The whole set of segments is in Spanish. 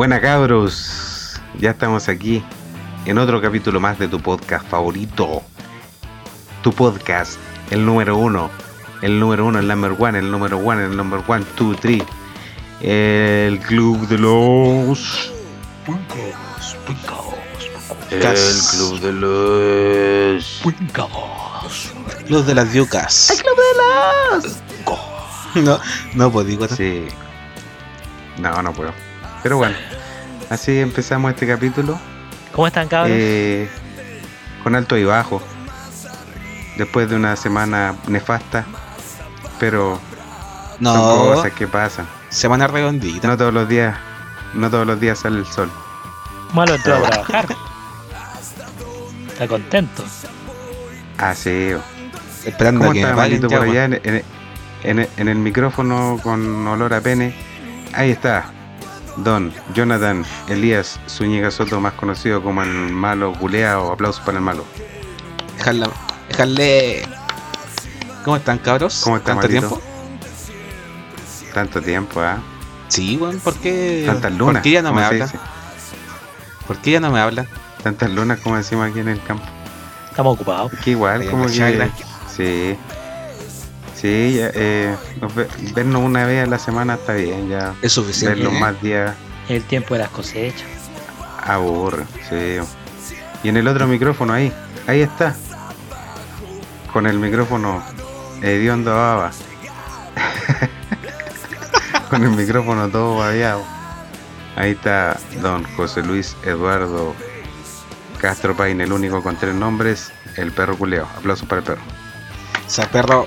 Buena cabros, ya estamos aquí en otro capítulo más de tu podcast favorito. Tu podcast, el número uno, el número uno, el number one, el número one, el number one, two, three. El club de los... El club de los... Los de las yucas. club de los... No, no pues digo. Sí. No, no puedo. Pero bueno, así empezamos este capítulo. ¿Cómo están, cabros? eh, con alto y bajo. Después de una semana nefasta. Pero son No, cosas que pasan. semana redondita. No todos los días. No todos los días sale el sol. Malo entró a trabajar. Está contento. Así. Esperando ¿Cómo a que me está paguen Malito ya, por allá en, en- en- en el micrófono con olor a pene? Ahí está. Don Jonathan Elías Zúñiga Soto, más conocido como el malo culeado. Aplausos para el malo. Dejarla, dejarle. ¿Cómo están, cabros? ¿Cómo está, ¿Tanto tiempo? Tanto tiempo, ¿ah? Sí, weón, ¿por qué? Tantas lunas. ¿Por qué ya no me ¿cómo se hablan? ¿Por qué ya no me hablan? Tantas lunas como decimos aquí en el campo. Estamos ocupados. Que igual, como la que. Sí. Sí, ya, eh, nos ve- vernos una vez a la semana está bien, ya. Es suficiente. Verlos ¿eh? más días El tiempo de las cosechas. aburre, sí. Y en el otro micrófono ahí, ahí está. Con el micrófono hediondo baba. Con el micrófono todo babeado. Ahí está don José Luis Eduardo Castro Paine, el único con tres nombres, el perro culeo. Aplausos para el perro. O sea, perro,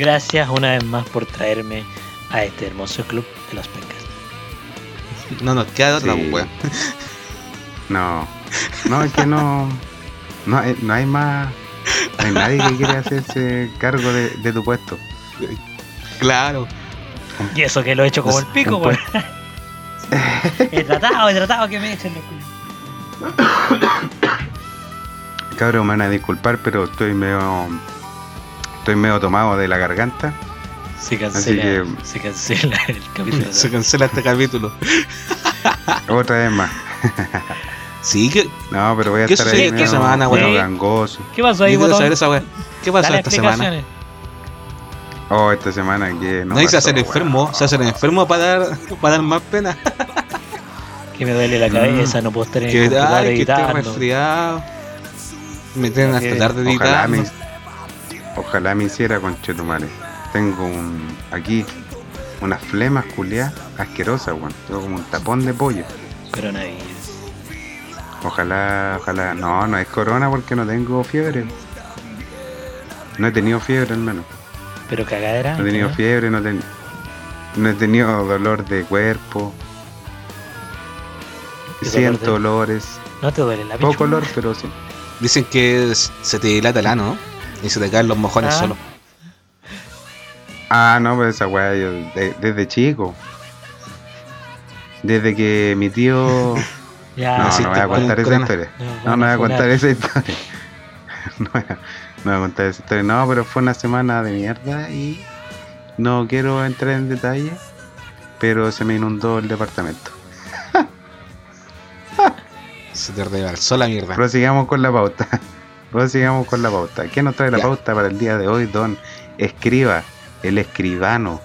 Gracias una vez más por traerme a este hermoso club de los pencas. no nos queda otra, Sí. pues, weón. No, no, es que no. No hay, no hay más. No hay nadie que quiera hacerse cargo de, de tu puesto. Claro. Y eso que lo he hecho como el pico, Un weón. He tratado, he tratado que me echen los culos. Cabrón, me van a disculpar, pero estoy medio. Estoy medio tomado de la garganta. Se cancela, que- se cancela el capítulo. Se cancela este capítulo. Otra vez más. Sí, que. No, pero voy a ¿Qué estar ahí esta semana, weón? gangoso. ¿Qué pasó ahí, botón? saber esa weá. ¿Qué pasó Dale esta semana? Oh, esta semana que no. No, y se hace el enfermo. Se hace el enfermo para dar, para dar más pena. Que me duele la cabeza, no puedo estar en el Que, ay, que estoy editando. resfriado. Me tienen hasta tarde editando. Ojalá me hiciera con Chetumare. Tengo un. Aquí. Unas flemas culiadas asquerosas, weón. Tengo como un tapón de pollo. Coronavirus. Ojalá, ojalá. No, no es corona porque no tengo fiebre. No he tenido fiebre al menos. Pero cagadera. No he tenido ¿no? fiebre, no, he ten- no he tenido dolor de cuerpo. ¿Qué Siento dolor olores. No te duele la Poco olor, pero sí. Dicen que se te dilata el ano, ¿no? Y se te caen los mojones Ah. solo. Ah, no, pero esa weá yo de- desde chico. Desde que mi tío. Ya. No, no voy a contar esa historia. nos No, no voy a contar esa historia. No voy a, no voy a contar esa historia. No, pero fue una semana de mierda y no quiero entrar en detalle, pero se me inundó el departamento. Se te rebalsó la mierda. Prosigamos con la pauta. Prosigamos con la pauta. ¿Qué nos trae la Ya. pauta para el día de hoy, don Escriba, el escribano?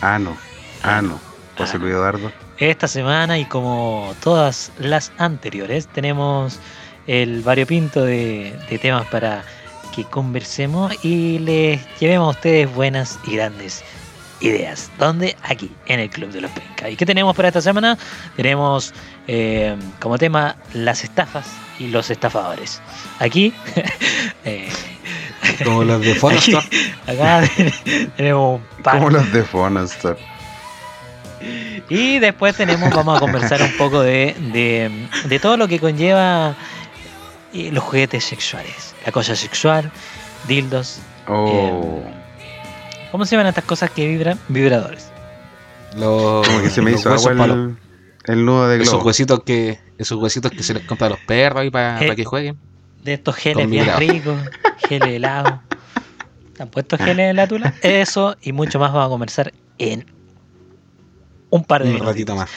Ano, ano. José Luis Eduardo. Esta semana y como todas las anteriores tenemos el variopinto de, de temas para que conversemos y les llevemos a ustedes buenas y grandes ideas. ¿Dónde? Aquí, en el Club de los Penca. ¿Y qué tenemos para esta semana? Tenemos eh, como tema las estafas y los estafadores. Aquí, eh, Como los de Fonostor. acá tenemos un par Como los de Fonostor. Y después tenemos, vamos a conversar un poco de, de, de todo lo que conlleva eh, los juguetes sexuales. La cosa sexual, dildos. Oh. eh, ¿Cómo se llaman estas cosas que vibran? Vibradores. Los, Como que se me hizo huesos agua el, el nudo de esos huesitos que esos huesitos que se les compra a los perros ahí para Eh. que jueguen. De estos geles bien ricos, geles helados. ¿Te han puesto geles en la tula? Eso y mucho más vamos a conversar en un par de Un ratito más.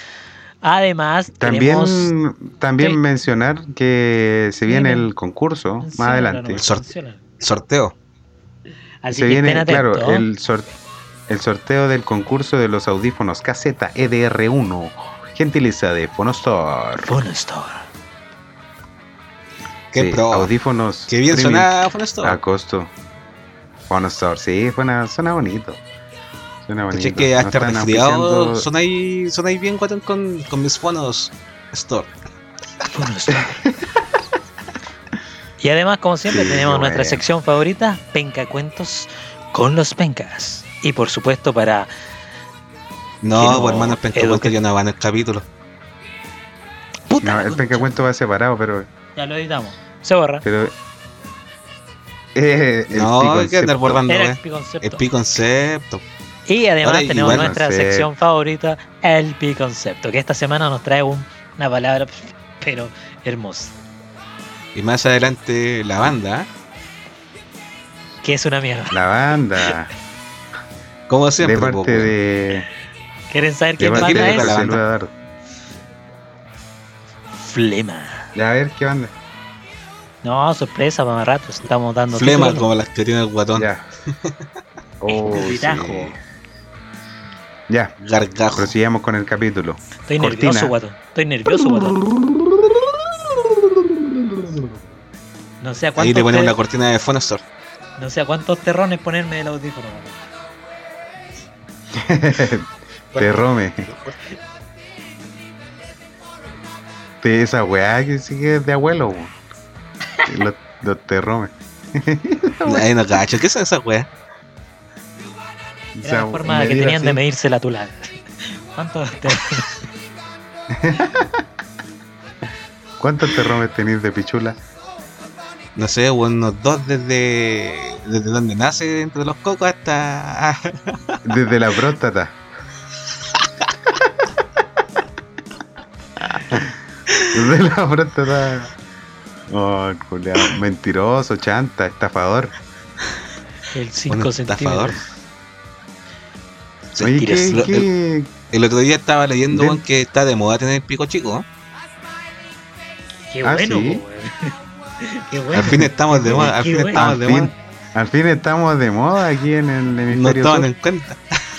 Además, tenemos... También, también Sí. mencionar que se viene el concurso más adelante. no, Sor- menciona. Sorteo. Así se que viene, claro, el, sor- el sorteo del concurso de los audífonos caseta EDR1, gentileza de Fonostor. Phone Store. Qué Sí, pro. Audífonos. Qué bien suena Phone Store. A costo. Fonostor, sí, suena, suena bonito. Suena bonito. Caché que No hasta están resfriado sonáis bien guatón con, con mis fonos Store. Phone Store. y además, como siempre, Sí, tenemos nuestra sección favorita, Penca Cuentos con los Pencas. Y por supuesto, para No, pues hermano, el pencacuento ya no va en el capítulo. puta. No, el pencacuento va separado, pero. Ya lo editamos. Se borra. pero eh, el No, hay que piconcepto. andar bordando, Era eh. el Pi-Concepto. El. Y además Ahora, tenemos igual, nuestra no sé. sección favorita, el Pi Concepto, que esta semana nos trae un- una palabra, pero hermosa, Y más adelante la banda, que es una mierda. La banda. como siempre. de parte de. ¿Quieren saber quién banda es? la banda? Flema. A ver qué banda. No, sorpresa, para más rato, estamos dando Flema como las que tiene el guatón. Ya. Oh, sí. Ya, Gargajo. prosigamos con el capítulo. Estoy Cortina. nervioso, guatón. Estoy nervioso, guatón. No sé a Ahí cuántos, le ponemos te- la cortina de Phone Store. no sé a cuántos terrones ponerme el audífono. guatón. Terrome. De esa weá que sigue de abuelo. weón. Los, los terromes. Ahí no cacho. ¿Qué es esa wea? O Era la forma que tenían de medirse la tula. ¿Cuántos terromes tenéis de pichula? No sé, unos dos desde, desde donde nace entre los cocos hasta. Desde la próstata. Desde la. Oh, culiao. Mentiroso, chanta, estafador. El 5 Un estafador. centímetros. Oye, mira, ¿qué, el, qué- el otro día estaba leyendo Del- que está de moda tener pico chico. Qué Ah, bueno, sí. po, weón. Qué bueno. Al fin estamos de moda. Al fin bueno. estamos al, de fin, moda. al fin estamos de moda aquí en el No hemisferio estaban sur. en cuenta.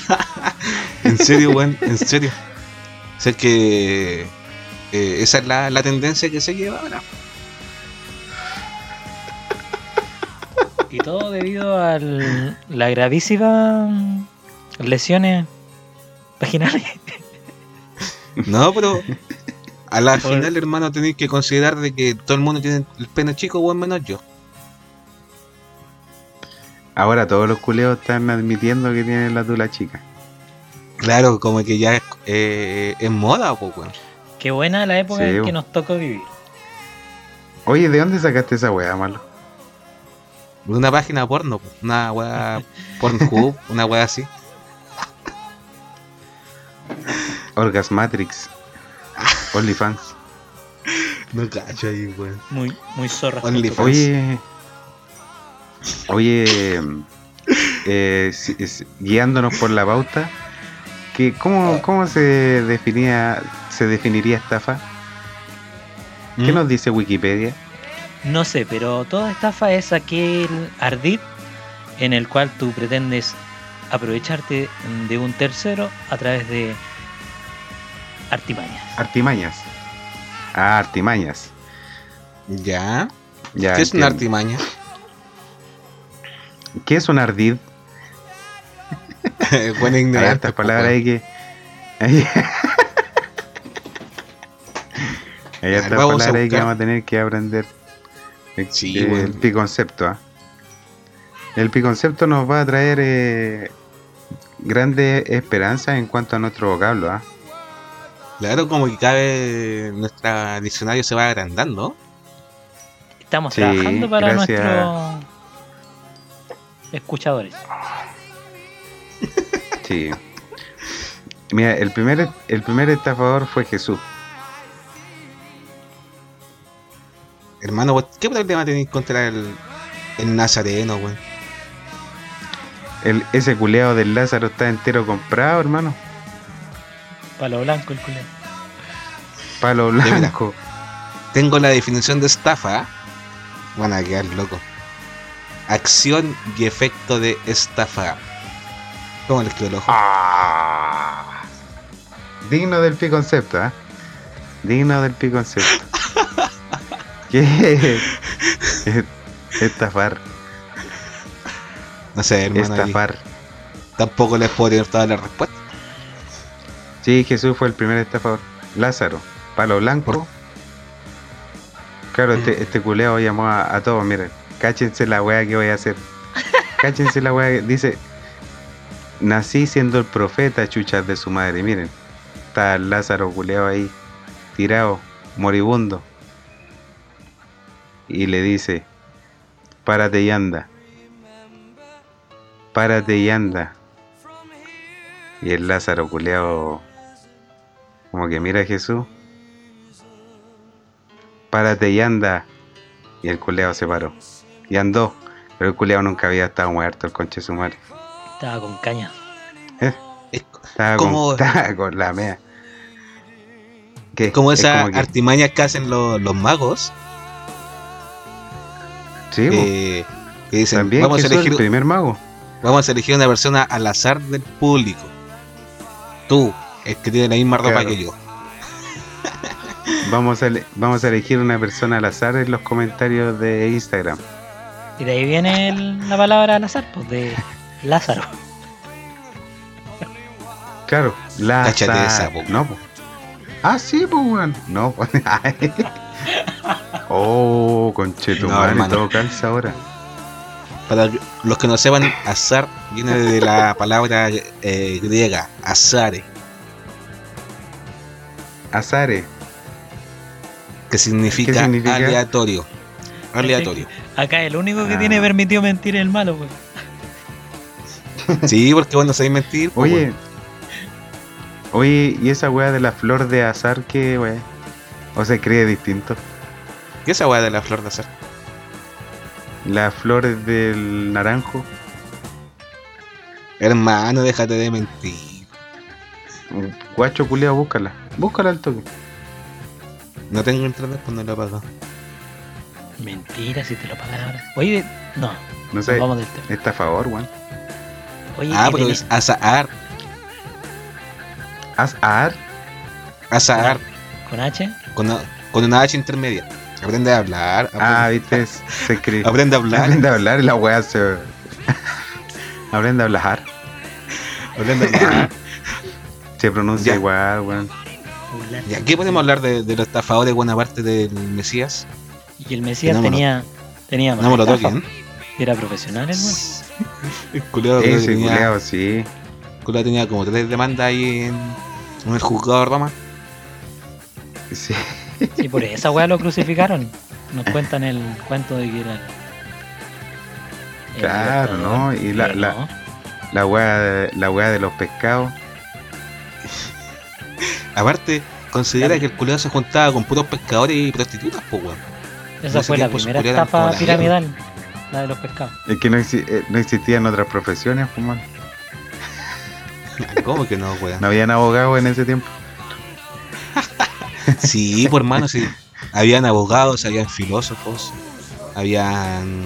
en serio, weón, en serio. O sea que eh, esa es la, la tendencia que se lleva ahora. Y todo debido a la gravísima lesiones vaginales. No, pero a la Por- final, hermano, tenéis que considerar de que todo el mundo tiene el pene chico, weón, menos yo. Ahora todos los culeos están admitiendo que tienen la tula chica. Claro, como que ya es, eh, es moda, pues, weón. Qué buena la época Sí, en que nos tocó vivir. Oye, ¿de dónde sacaste esa weá, malo? De Una página porno, pues, una weá Pornhub, una weá así. Orgasmatrix. OnlyFans. No cacho ahí, weón. Muy, muy zorra. OnlyFans. Oye. Oye. eh, si- si- guiándonos por la pauta. Que, ¿cómo, ¿Cómo se definía se definiría estafa? ¿Qué ¿Mm? nos dice Wikipedia? No sé, pero toda estafa es aquel ardid en el cual tú pretendes aprovecharte de un tercero a través de artimañas. Artimañas. Ah, artimañas. Ya. Ya, ¿Qué es una artimaña? ¿Qué es un ardid? Buena Hay ignorante. hartas pues, palabras ahí que. Hay, hay hartas Vamos a palabras ahí que vamos a tener que aprender. El, Sí, el weón. piconcepto, ¿ah? El piconcepto nos va a traer eh, grandes esperanzas en cuanto a nuestro vocablo, ¿ah? Claro, como que cada vez nuestro diccionario se va agrandando. Estamos Sí, trabajando para gracias. nuestros escuchadores. Sí. Mira, el primer, el primer estafador fue Jesús. Hermano, ¿qué problema tenéis contra el, el nazareno, weón? El, ese culeado del Lázaro está entero comprado, hermano. Palo blanco el culero. Palo mira. blanco. Tengo la definición de estafa. ¿ah? Van a quedar loco. Acción y efecto de estafa. ¿Cómo les quedó el ojo? Ah. Digno del pi concepto, ¿ah? Digno del pi concepto. ¿Qué? Estafar, No sé, hermano. estafar. Tampoco les puedo tener todas las respuestas. Sí, Jesús fue el primer estafador. Lázaro, palo blanco. Por- Claro, este, este culeo llamó a, a todos, miren, cáchense la weá que voy a hacer. Cáchense la weá que dice, nací siendo el profeta chuchas de su madre, miren. Está el Lázaro culeo ahí, tirado, moribundo. Y le dice, párate y anda. Párate y anda. Y el Lázaro culeado como que mira a Jesús. Párate y anda. Y el culeado se paró. Y andó. Pero el culeado nunca había estado muerto, el conche su madre. Estaba con caña. ¿Eh? Es Estaba, Como- con, estaba con la mea. ¿Qué? como Es esas que- artimañas que hacen los, los magos. Sí, eh, que dicen, también vamos, a Jesús, elegir, el primer mago. vamos a elegir una persona al azar del público. Tú, el que tiene la misma ropa Claro. que yo. Vamos a, vamos a elegir una persona al azar en los comentarios de Instagram. Y de ahí viene el- la palabra al azar, pues de Lázaro. Claro, la Cáchate esa, po. No, po. Ah, sí, pues, weón. No, pues. oh, conchetumare, No, todo calza ahora. Para los que no sepan, azar viene de la palabra eh, griega, azare, Azare. que significa, ¿Qué significa? aleatorio. Aleatorio. Acá el único que Ah. tiene permitido mentir es el malo, pues. Sí, porque vos no sabéis mentir. Oye. weón. Oye, ¿y esa weá de la flor de azar qué, weá? ¿O se cree distinto? ¿Qué es esa weá de la flor de azar? La flor del naranjo. Hermano, déjate de mentir. Guacho culiao, búscala. Búscala al toque. No tengo internet, pues no lo he pagado. Mentira, si te lo pagan ahora. Oye, no, No sé. vamos del tema. Está a favor, weón. Oye, Ah, teni- es azar. Azar. Azar. con H, Con, con una H intermedia. Aprende a hablar. Aprende, Ah, viste, se escribe. aprende a hablar. Aprende a hablar y la weá se. Aprende a hablar. Aprende a hablar. Se pronuncia Ya. igual, weón. burlar. Ya, ¿Qué podemos hablar de, de los estafadores buena parte del Mesías? Y el Mesías No me lo- tenía, tenía No me lo toquen. Era profesional el weón. El que Ese tenía, sí. el tenía como tres demandas ahí en, en el juzgado de Roma. Sí. Y por esa weá lo crucificaron. Nos cuentan el cuento de que era. Claro, ¿no? Y la- la- no. La weá de, la weá de los pescados. Aparte, considera Claro. que el culiao se juntaba con puros pescadores y prostitutas, pues weón. Esa fue la primera como estafa la de los pescados. Es que no, exi- eh, no existían otras profesiones, pues, man. ¿Cómo que no, weón? No habían abogados en ese tiempo. Sí, por hermano, sí. Habían abogados, habían filósofos, habían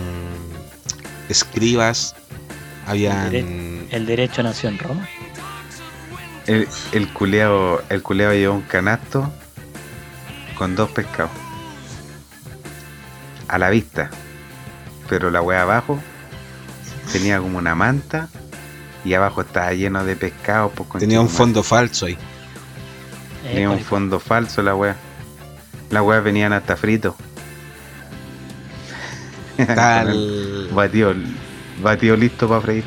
escribas, habían... El derecho nació en Roma. El, el culeado, el culeado llevó un canasto con dos pescados. A la vista. Pero la weá abajo tenía como una manta y abajo estaba lleno de pescados. Pues, Tenía un fondo falso ahí. Tenía un fondo falso la weá. Las weas venían hasta fritos. Tal... Batido, batido listo para freír.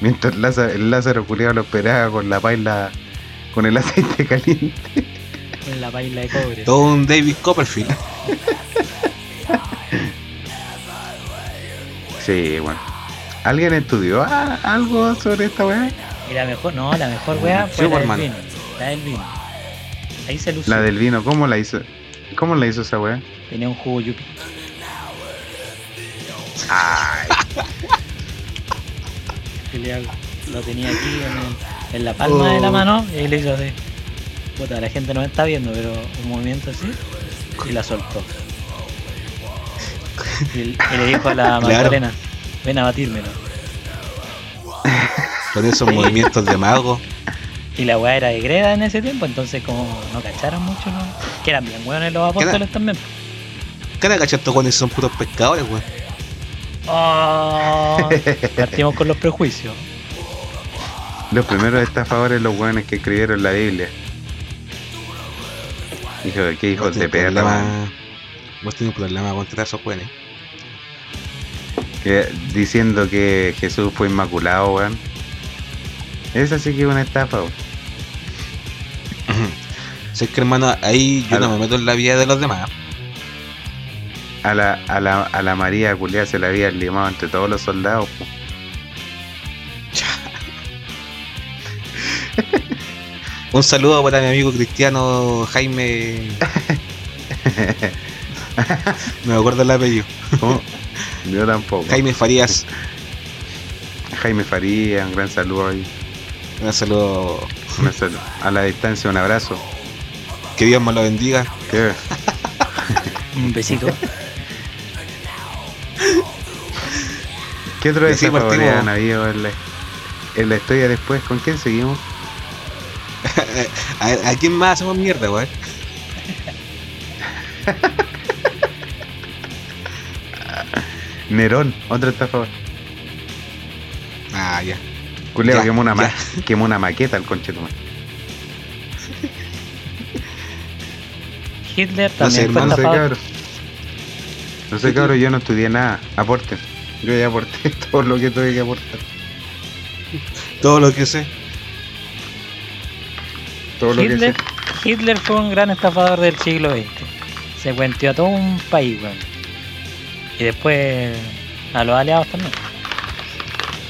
Mientras el Lázaro, el Lázaro culiao lo esperaba con la paila, con el aceite caliente. en la baila de cobre. Todo un David Copperfield. Sí, bueno. ¿Alguien estudió ah, algo sobre esta weá? Y la mejor, no, la mejor weá fue la del Superman. vino. La del vino. Ahí se lució. La del vino, ¿cómo la hizo? ¿Cómo la hizo esa weá? Tenía un jugo yupi. Ay, lo tenía aquí en la palma de la Oh. mano y le hizo así. Puta, la gente no me está viendo, pero un movimiento así y la soltó. Y, le dijo a la Claro. Magdalena, ven a batírmelo. Con esos Sí. movimientos de mago. Y la weá era de greda en ese tiempo, entonces como no cacharon mucho, ¿no? que eran bien buenos los apóstoles también. Cada cachato con son puros pescadores, weón. Oh, partimos con los prejuicios. Los primeros estafadores, los hueones que escribieron la Biblia. Hijo de qué hijos de perra. Vos tenés un problema contra esos weones. Que- diciendo que Jesús fue inmaculado, weón. Esa sí que es una estafa, weón. Sé que hermano, ahí yo no me meto en la vida de los demás. A la, a la, a la María Culia se la había limado entre todos los soldados. Un saludo para mi amigo cristiano Jaime. No me acuerdo el apellido. ¿Cómo? Yo tampoco. Jaime Farías. Jaime Faría, un gran saludo ahí. Un saludo. Un saludo. A la distancia, un abrazo. Que Dios me lo bendiga. ¿Qué? Un besito. ¿Qué otro partimos. han habido en la, en la historia después? ¿Con quién seguimos? ¿A, a quién más hacemos mierda, weón? Nerón, otro estafador. Ah, ya. Culeo quemó, una ma- ya. quemó una maqueta al conchetumar. Hitler No sé, también fue hermano, No sé. No sé, cabros, yo no estudié nada. Aporten. Yo ya aporté todo lo que tuve que aportar. Todo lo que sé. Todo lo que Hitler, sé. Hitler fue un gran estafador del siglo XX. Se cuenteó a todo un país, weón. Y después a los aliados también.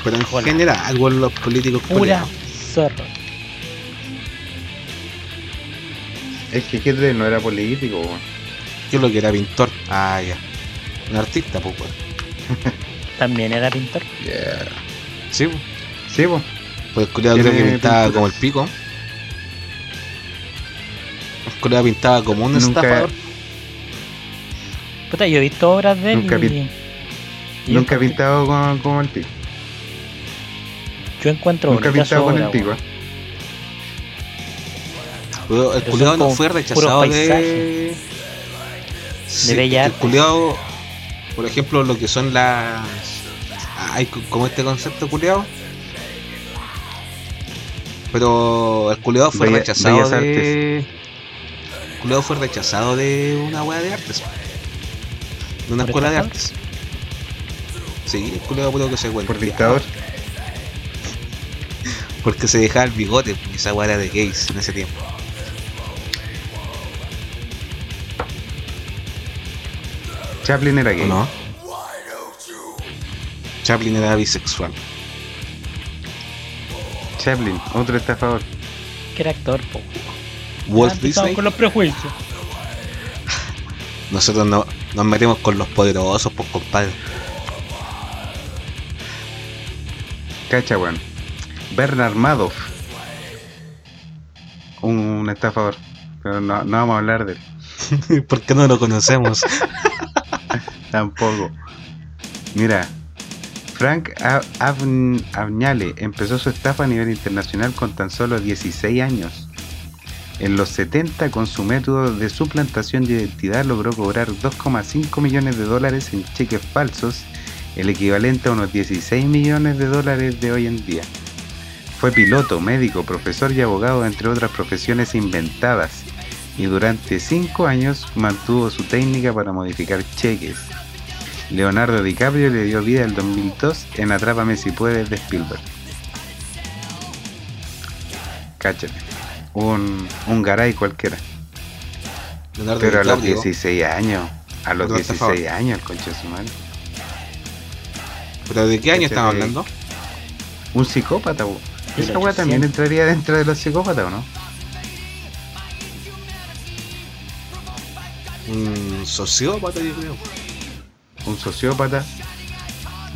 Pero en Hola. general, algo en los políticos Pura culiados. zorro. Es que Hitler no era político, weón. Yo lo que era pintor. Ah, ya. Un artista, pues. También era pintor. Yeah. Sí, pues. Sí, pues. Pues el culiado creo que pintaba pintura. como el pico. El culiado pintaba como un Nunca- estafador. Puta, yo he visto obras de él Nunca y- y Nunca he pintado con, como el pico. Yo encuentro Nunca he pintado con el. Pero el culiado no fue rechazado de. Sí, bella el arte. culiado, por ejemplo, lo que son las. Hay como este concepto culiado. Pero el culiado fue Bella- rechazado bellas de. El culiado fue rechazado de una wea de artes. De una ¿Por escuela de artes. Sí, el creo que se cuenta. Por dictador. Porque se dejaba el bigote, y esa wea era de gays en ese tiempo. Chaplin era ¿O gay. no? Chaplin era bisexual. Chaplin, otro estafador. Que era actor, po. Walt Disney. con los prejuicios. Nosotros no, nos metemos con los poderosos, pues compadre. Cacha, weón. Bernard Madoff. Un, un estafador. Pero no, no vamos a hablar de él. ¿Por qué no lo conocemos? Tampoco. Mira, Frank Agnale empezó su estafa a nivel internacional con tan solo 16 años. En los 70, con su método de suplantación de identidad, logró cobrar 2,5 millones de dólares en cheques falsos, el equivalente a unos 16 millones de dólares de hoy en día. Fue piloto, médico, profesor y abogado, entre otras profesiones inventadas, y durante 5 años mantuvo su técnica para modificar cheques. Leonardo DiCaprio le dio vida el 2002 en Atrápame si puedes de Spielberg. Cáchate. Un, un garay cualquiera. Leonardo Pero a los DiCaprio. 16 años. A los Otro 16 estafador. años, el concha de su madre. ¿Pero de qué año estamos hablando? Un psicópata. Esa 1800. weá también entraría dentro de los psicópatas, ¿o no? Un sociópata, yo creo. Un sociópata.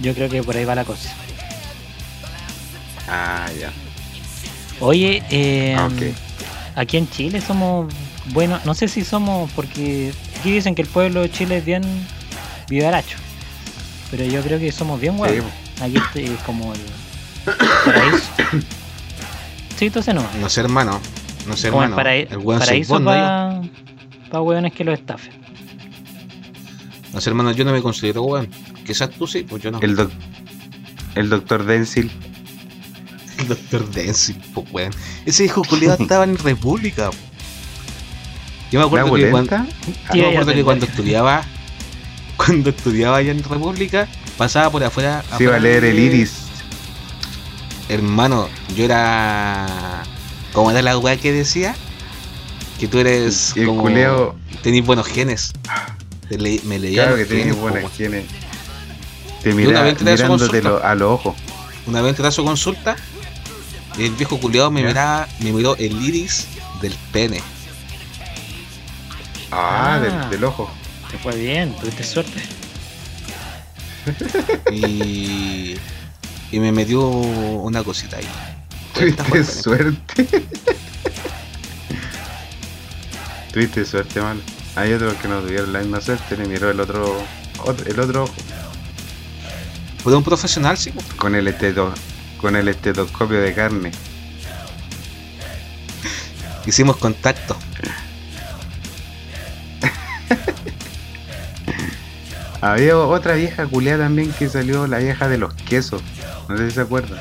Yo creo que por ahí va la cosa. Ah, ya. Oye, eh, Ah, ok. Aquí en Chile somos buenos, no sé si somos, porque aquí dicen que el pueblo de Chile es bien vivaracho, pero yo creo que somos bien Sí, buenos. Aquí este es como el paraíso. Sí, entonces no. No sé, hermano. No sé, como el, hermano. el weón soy paraíso para pa hueones que lo estafen. No sé, hermano, yo no me considero weón. Quizás tú sí, pues yo no. El, doc- el doctor Denzil. El doctor Denzil, pues weón. Ese hijo culiado estaba en República. Yo me ¿La acuerdo que cuando? Sí, yo me acuerdo que cuando estudiaba, cuando estudiaba allá en República, pasaba por afuera. Se iba a leer el iris. Hermano, yo era. ¿Cómo era la weá que decía? Que tú eres. El como... culeo, Tenís buenos genes. Te le- me leía claro que buenas po, genes. Te una mira, vez entré a su mirándote lo- a los ojos. Una vez entré a su consulta, el viejo culiado me, miraba, me miró el iris del pene. Ah, Ah. Del, del ojo. Te fue bien, tuviste suerte. Y. y me metió una cosita ahí. Tuviste suerte. Tuviste suerte, mano. Hay otros que no tuvieron la misma suerte, le miró el otro, ot- el otro ojo Fue un profesional, sí. con el esteto, con el estetoscopio de carne. Hicimos contacto. Había otra vieja culiada también que salió, la vieja de los quesos. No sé si se acuerdan.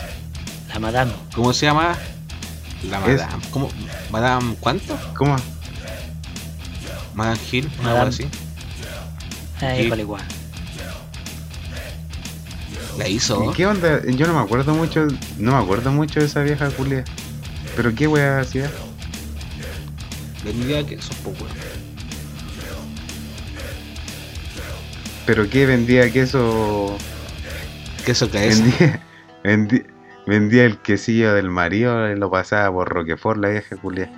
La madame. ¿Cómo se llama? La Es- Madame. ¿Cómo? ¿Madame cuánto? ¿Cómo? Madame Hill, una Madame. algo así. Ahí Sí. con igual. La hizo. ¿Y ¿Qué onda? Yo no me acuerdo mucho, no me acuerdo mucho de esa vieja culiada. Pero qué wea hacía. Vendía que eso poco. Pero qué vendía queso. Queso KS. Vendía, vendía, vendía el quesillo del marido y lo pasaba por Roquefort la vieja culiada.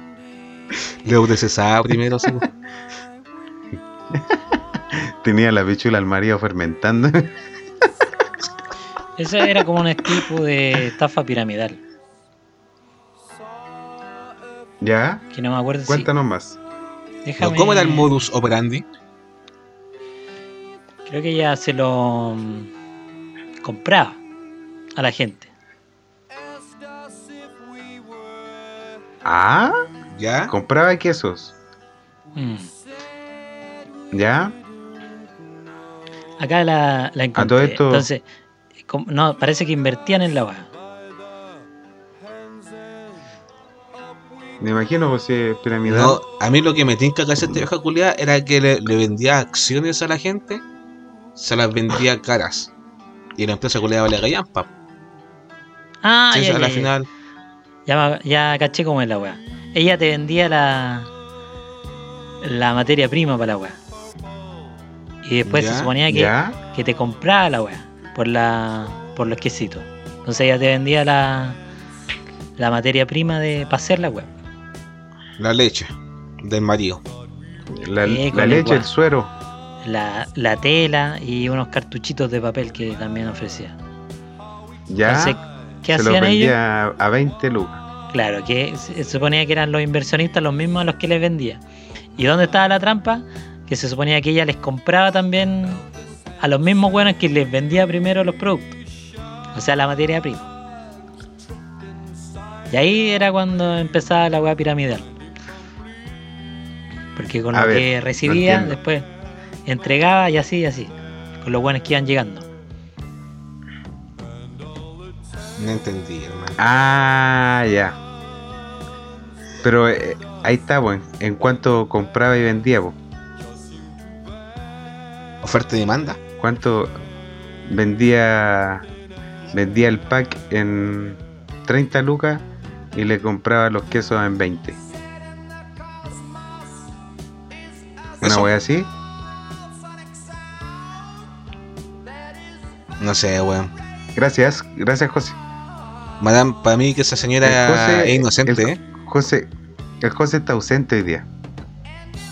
Leo de primero, sí. Tenía la pichula al marido fermentando. Ese era como un tipo de estafa piramidal. ¿Ya? Que no me acuerdo si. Cuéntanos más. Déjame- ¿Cómo era el modus operandi? Creo que ella se lo mm, compraba a la gente. Ah, ¿Ya? compraba quesos. Mm. ¿Ya? Acá la, la encontré. todo esto- Entonces, no, parece que invertían en la weá. Me imagino pues si es piramidal. No, a mí lo que me tinca que esta vieja culiada era que le, le vendía acciones a la gente, se las vendía caras. Y la empresa culiada valía gallampa. Ah, Sí, ya, la ya, ya. final. Ya, caché cómo es la weá. Ella te vendía la la materia prima para la weá. Y después Ya, se suponía que, que te compraba la weá por la por los quesitos. Entonces ella te vendía la la materia prima de para hacer la weá. La leche del marido. La, leche, el suero. La, la tela y unos cartuchitos de papel que también ofrecía. ¿Ya? Entonces, ¿qué se los hacían ellos? vendía a, a 20 lucas. Claro, que se se suponía que eran los inversionistas los mismos a los que les vendía. ¿Y dónde estaba la trampa? Que se suponía que ella les compraba también a los mismos buenos que les vendía primero los productos. O sea, la materia prima. Y ahí era cuando empezaba la weá piramidal. Porque con A lo ver, que recibía, después entregaba y así y así. Con los buenos que iban llegando. No entendí, hermano. Ah, ya. Pero eh, ahí está, pues. En cuanto compraba y vendía, pues. Oferta y demanda. ¿Cuánto vendía vendía el pack en 30 lucas y le compraba los quesos en 20? ¿Una wea así? No sé, weón. Gracias, gracias José. Madame, para mí que esa señora José- es inocente, el- ¿eh? José, el José está ausente hoy día.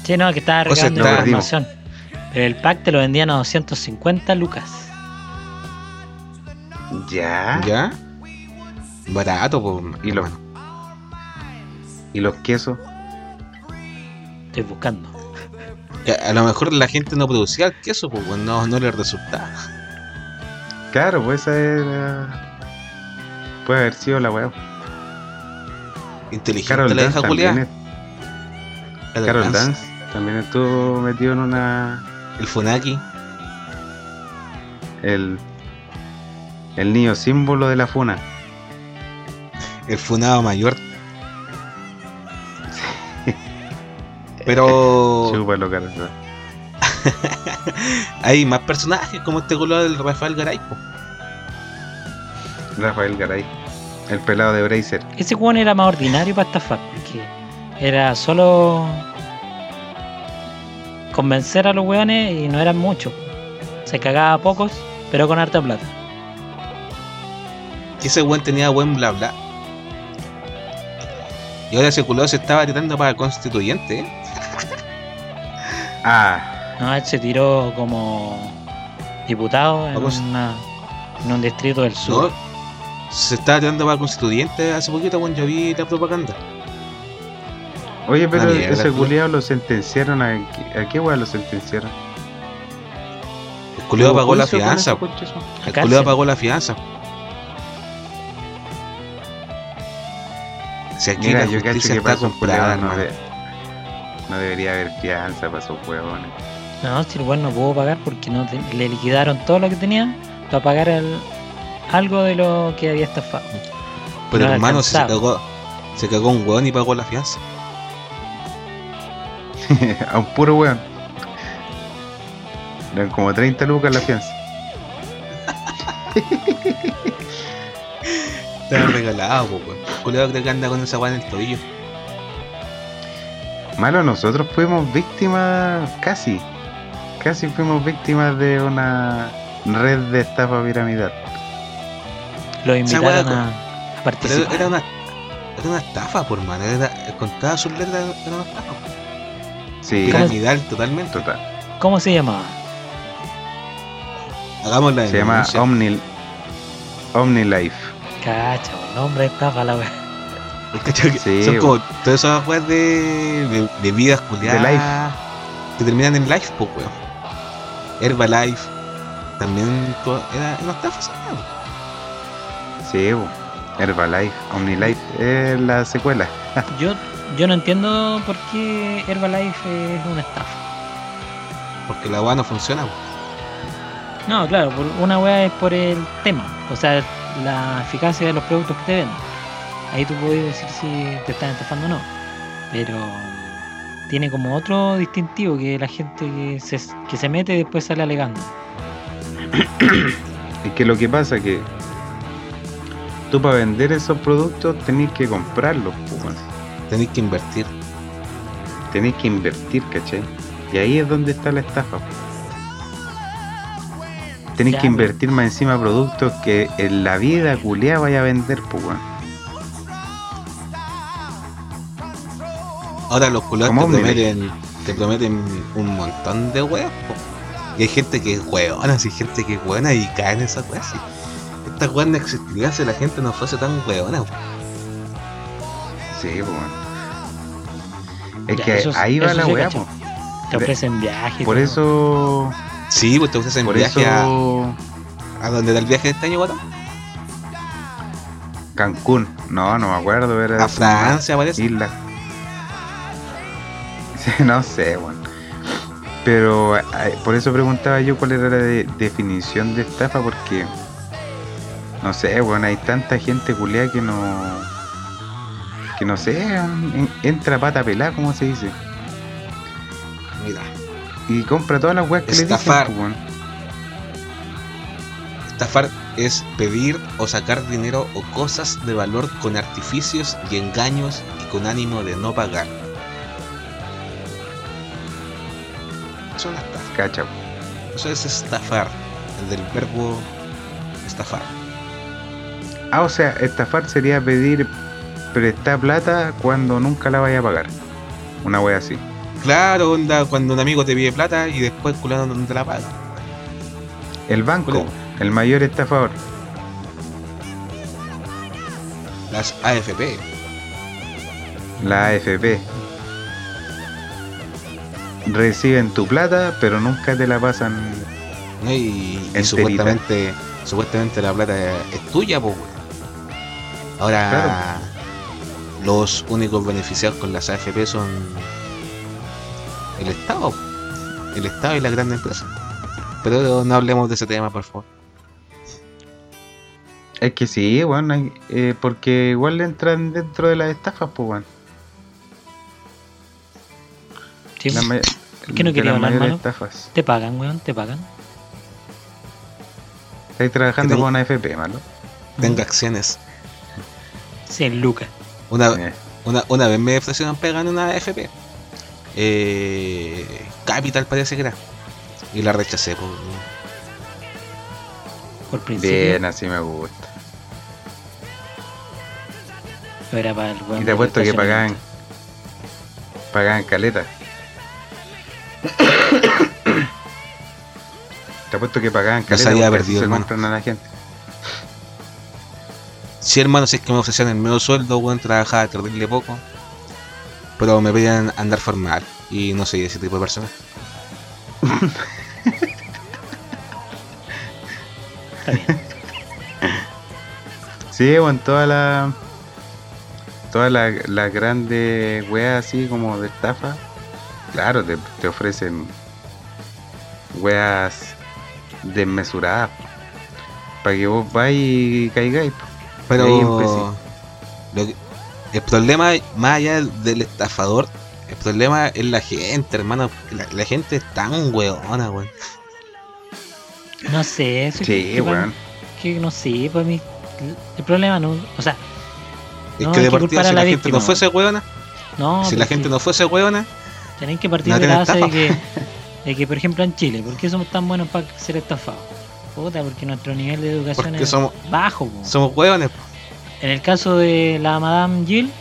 Sí, no, que estaba O sea, regando no, información. Pero el pack te lo vendían a 250 lucas. Ya. ¿Ya? Barato, pues. ¿Y los, y los quesos? Estoy buscando. A lo mejor la gente no producía el queso, pues no, no le resultaba. Claro, pues esa era. Puede haber sido la weá. Inteligente Carol la Dance hija también, culiada. es- Carol Dance también estuvo metido en una. El Funaki. El. El niño símbolo de la funa. El funado mayor. Pero Chúpalo, hay más personajes como este color del Rafael Garay. po. Rafael Garay. El pelado de Bracer. Ese weón era más ordinario para estafar, porque era solo convencer a los weones y no eran muchos. Se cagaba a pocos, pero con harta plata. Que ese weón tenía buen bla bla. Y ahora ese culo se estaba tirando para el constituyente. ¿eh? Ah, No, él se tiró como diputado en, una- en un distrito del sur. No. Se estaba tirando para el constituyente hace poquito cuando yo vi la propaganda. Oye, pero mierda, ese culiado lo sentenciaron a. ¿A qué weá lo sentenciaron? El culiado ¿Hubo pagó la fianza. El culiado pagó la fianza. Si aquí Mira, la yo cacho justicia que esos comprada, no, de- no debería haber fianza para esos huevones. No, si el weón no pudo pagar porque no te- le liquidaron todo lo que tenía para pagar el- algo de lo que había estafado. Pero no hermano, si se cagó, se cagó un weón y pagó la fianza. a un puro weón. Eran como 30 lucas la fianza. Estaba regalado, po, weón. El culiado creo que anda con esa weá en el tobillo. Malo, nosotros fuimos víctimas, casi. Casi fuimos víctimas de una red de estafa piramidal. Lo invitaron a, Pero participar. era una, era una estafa, por mano. Era, contaba sus letras, era una estafa. Sí, ¿Cómo Piramidal totalmente. total. ¿Cómo se llamaba? Hagamos la Se llama. Omni, OmniLife. Cacha, weón, nombre de estafa la. Que Sí, Son como todas esas weas de, de, de vidas culiadas. De life. Que terminan en life, pues weón. Herbalife. También to- era una estafa esa wea. Sí. Herbalife, OmniLife es la secuela. Yo, yo no entiendo por qué Herbalife es una estafa. Porque la wea no funciona. No, claro, por una weá es por el tema, o sea, la eficacia de los productos que te venden. Ahí tú puedes decir si te están estafando o no. Pero tiene como otro distintivo que la gente que se, que se mete y después sale alegando. Es que lo que pasa es que tú para vender esos productos tenés que comprarlos, weón. Tenéis que invertir. tenés que invertir, ¿cachai? Y ahí es donde está la estafa. Ya, que invertir más encima productos que en la vida culiada vaya a vender, pues weón. Ahora los culiados te prometen, te prometen un montón de po. Y hay gente que es weona, hay gente que es buena y cae en esas weas. sí. Estas weas no existirían si la gente no fuese tan weona, weón. Sí, pues weón. Es Ya, que eso ahí va la weá, po. Te ofrecen viajes. Por todo. eso. Sí, pues te ofrecen Por viaje a, eso. a donde da el viaje de este año, weón. Cancún. No, no me acuerdo. Era A Francia, parece. Isla. No sé, weón. Pero eh, por eso preguntaba yo cuál era la de- definición de estafa, porque no sé, bueno, hay tanta gente culiada que no. Que no sé, en- entra pata pelada, como se dice, Mira, y compra todas las weas que Estafar. le dicen, pues, estafar es pedir o sacar dinero o cosas de valor con artificios y engaños y con ánimo de no pagar. Eso es una estafa. Cacha, Eso es estafar, el del verbo estafar. Ah, o sea, estafar sería pedir prestar plata cuando nunca la vaya a pagar. Una wea así. Claro, onda, cuando un amigo te pide plata y después culando no te la paga. El banco, el mayor estafador. Las AFP. La AFP. reciben tu plata, pero nunca te la pasan. ¿no? Y, supuestamente, supuestamente la plata es tuya, pues. Ahora, los únicos beneficiados con las AFP son el Estado, el Estado y las grandes empresas. Pero no hablemos de ese tema, por favor. Es que sí, weón, hay- eh, porque igual entran dentro de las estafas, pues, weón. Sí, ¿Por qué no quería hablar, mano? estafas. Te pagan, weón, te pagan. Estáis trabajando tengo- con una FP, malo. Tenga acciones. 100 lucas. Una, Eh, una, una vez me ofrecieron pegar en una AFP. Eh, Capital parece que era. Y la rechacé, pues. Por principio. bien, así me gusta. Pero era para el weón Y te apuesto que pagaban. Pagaban caleta. Te apuesto que pagaban se caleta. había perdido, se hermano. compran a la gente. Sí, hermano, si es que me ofrecían el medio sueldo, weón, trabajaba terrible poco. Pero me pedían andar formal. Y no soy ese tipo de persona. Está bien. Sí, bueno, todas las. Todas las grandes weas así como de estafa. Claro, te, ofrecen weas desmesuradas. Para que vos vayas y caigáis. Pero lo que- el problema, más allá del estafador, el problema es la gente, hermano. La, la gente es tan weona, weón. No sé, eso Sí, que, weón. que no sé, para mí. El problema no. O sea, Es No, que de partida, si la la, gente víctima, no fuese weona, no. si la gente sí, no fuese weona, Tenéis que partir no de la tienen base de que, de que, por ejemplo, en Chile, ¿por qué somos tan buenos para ser estafados? Puta, porque nuestro nivel de educación porque es somos, bajo. po. somos weones. po. En el caso de la Madame Jill,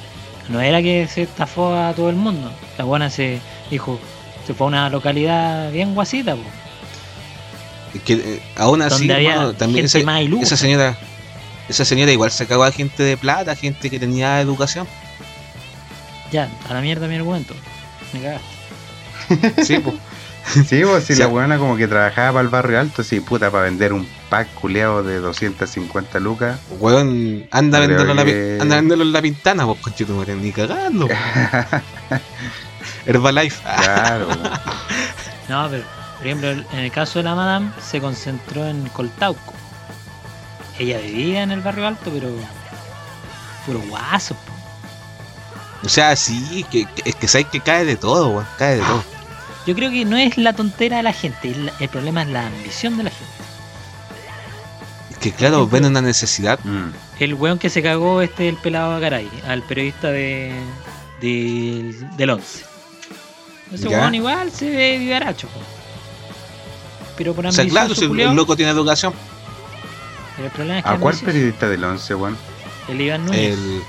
no era que se estafó a todo el mundo. La buena se dijo, se fue a una localidad bien guasita, po, Es que eh, aún así, hermano, también esa señora, esa señora igual sacaba a gente de plata, gente que tenía educación. Ya, a la mierda mi argumento. Me cagaste. Sí, pues. Sí, pues si Sí. la buena como que trabajaba para el barrio alto, sí, puta, para vender un pack culeado de 250 lucas. Weón, anda a Creo venderlo, en la, que- anda en la pintana, pues conchetumare, ni cagando. Herbalife. Ah, Claro. No, pero, por ejemplo, en el caso de la Madame, se concentró en Coltauco. Ella vivía en el barrio alto, pero. puro guaso, po. O sea, sí, que, que- es que sabes que cae de todo, weón, cae de todo. Yo creo que no es la tontera de la gente, el problema es la ambición de la gente. Es que claro, ven una necesidad. Mm. El weón que se cagó este el pelado Garay, al periodista de, del- del 11. Ese Ya. weón igual se ve vivaracho. Pero por O sea, ambición claro, si culiao, el loco tiene educación, pero el problema es que ¿A cuál ambicioso. periodista del 11, weón? El Iván Núñez. el,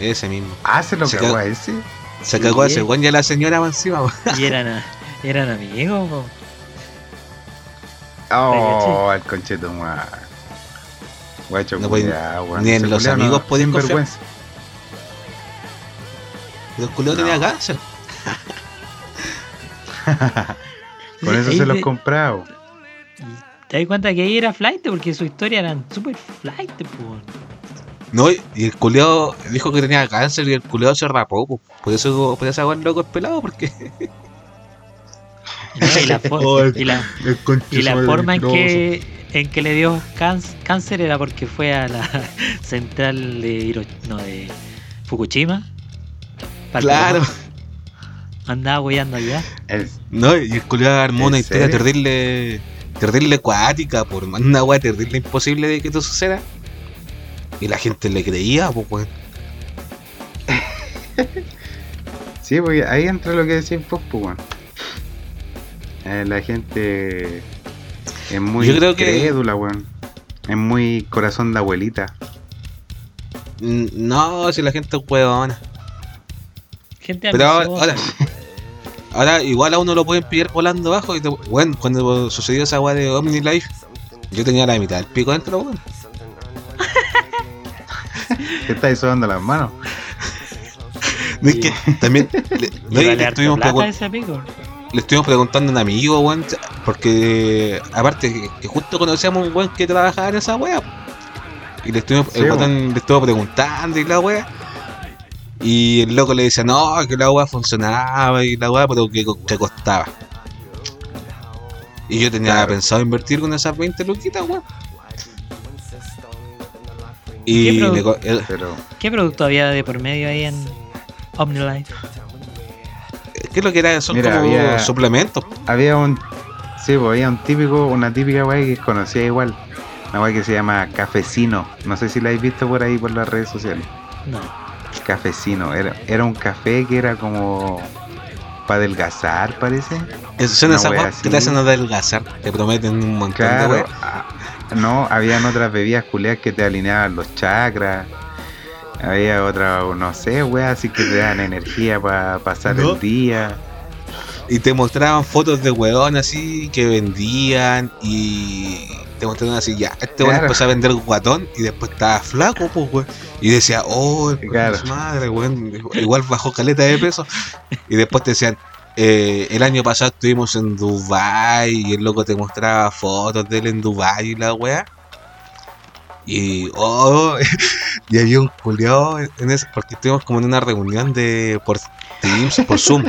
ese mismo. Ah, se lo Se cagó ca- a ese. Se cagó a ese weón y a la señora más encima. Y eran, a- eran amigos, po. Oh, el concheto, weón. Guacho, No ni en los amigos pueden vergüenza. Pero el culo No. tenía cáncer. Con eso se los comprado. ¿Te das cuenta que ahí era flight? Porque su historia eran super flight, po. No, y el culeado dijo que tenía cáncer y el culeado se rapó, po. por eso por esa weón loco es pelado, porque Y, no, y la, for- Oh, el- y la- El y la forma en que, en que le dio cánc- cáncer era porque fue a la central de, Hiro- no, de Fukushima. El claro. Andaba hueando allá. El- No, y el culeado armó una ¿En historia terrible, terrible acuática, por una weá terrible imposible de que esto suceda. Y la gente le creía, pues weón. Sí, porque ahí entra lo que decía vos, pues, weón. Eh, la gente es muy Yo creo que- crédula, weón. Es muy corazón de abuelita. Mm, No, si la gente es weona. Gente Pero ahora, ahora, ahora igual a uno lo pueden pillar volando abajo. Y te- bueno, cuando sucedió esa weá de OmniLife, yo tenía la mitad del pico dentro, weón. ¿Qué estáis sobando las manos? No es que también le- no, le estuvimos plata pregun- ese pico. le estuvimos preguntando a un amigo, weón, porque aparte que, justo conocíamos un weón que trabajaba en esa wea. Y le estuvimos, Sí, el weón. le estuvo preguntando y la wea. Y el loco le decía, no, que la wea funcionaba y la wea, pero que, que costaba. Y yo tenía Claro. pensado invertir con esas 20 luquitas, weón. ¿Qué Y produ- le co- el- Pero ¿Qué producto había de por medio ahí en OmniLife? ¿qué es lo que era? Son Mira, como había- suplementos. había un. Sí, pues había un típico, una típica weá que conocía igual. Una weá que se llama cafecino. No sé si la habéis visto por ahí por las redes sociales. No. Cafecino. Era, era un café que era como. para adelgazar, parece. Esas wea weas que te hacen adelgazar, te prometen un montón de Claro. weas. ah, No, habían otras bebidas culiadas que te alineaban los chakras. Había otra, no sé, weá, así que te dan energía para pasar ¿No? el día. Y te mostraban fotos de weón así que vendían y te mostraban así, ya, este weón Claro. empezó a vender guatón y después estaba flaco, pues weón. Y decía, oh, Claro. madre, weón, igual bajó caleta de peso. Y después te decían, eh, el año pasado estuvimos en Dubai y el loco te mostraba fotos de él en Dubai y la weá. Y, oh, y había un culiao en ese, porque estuvimos como en una reunión de por Teams, por Zoom.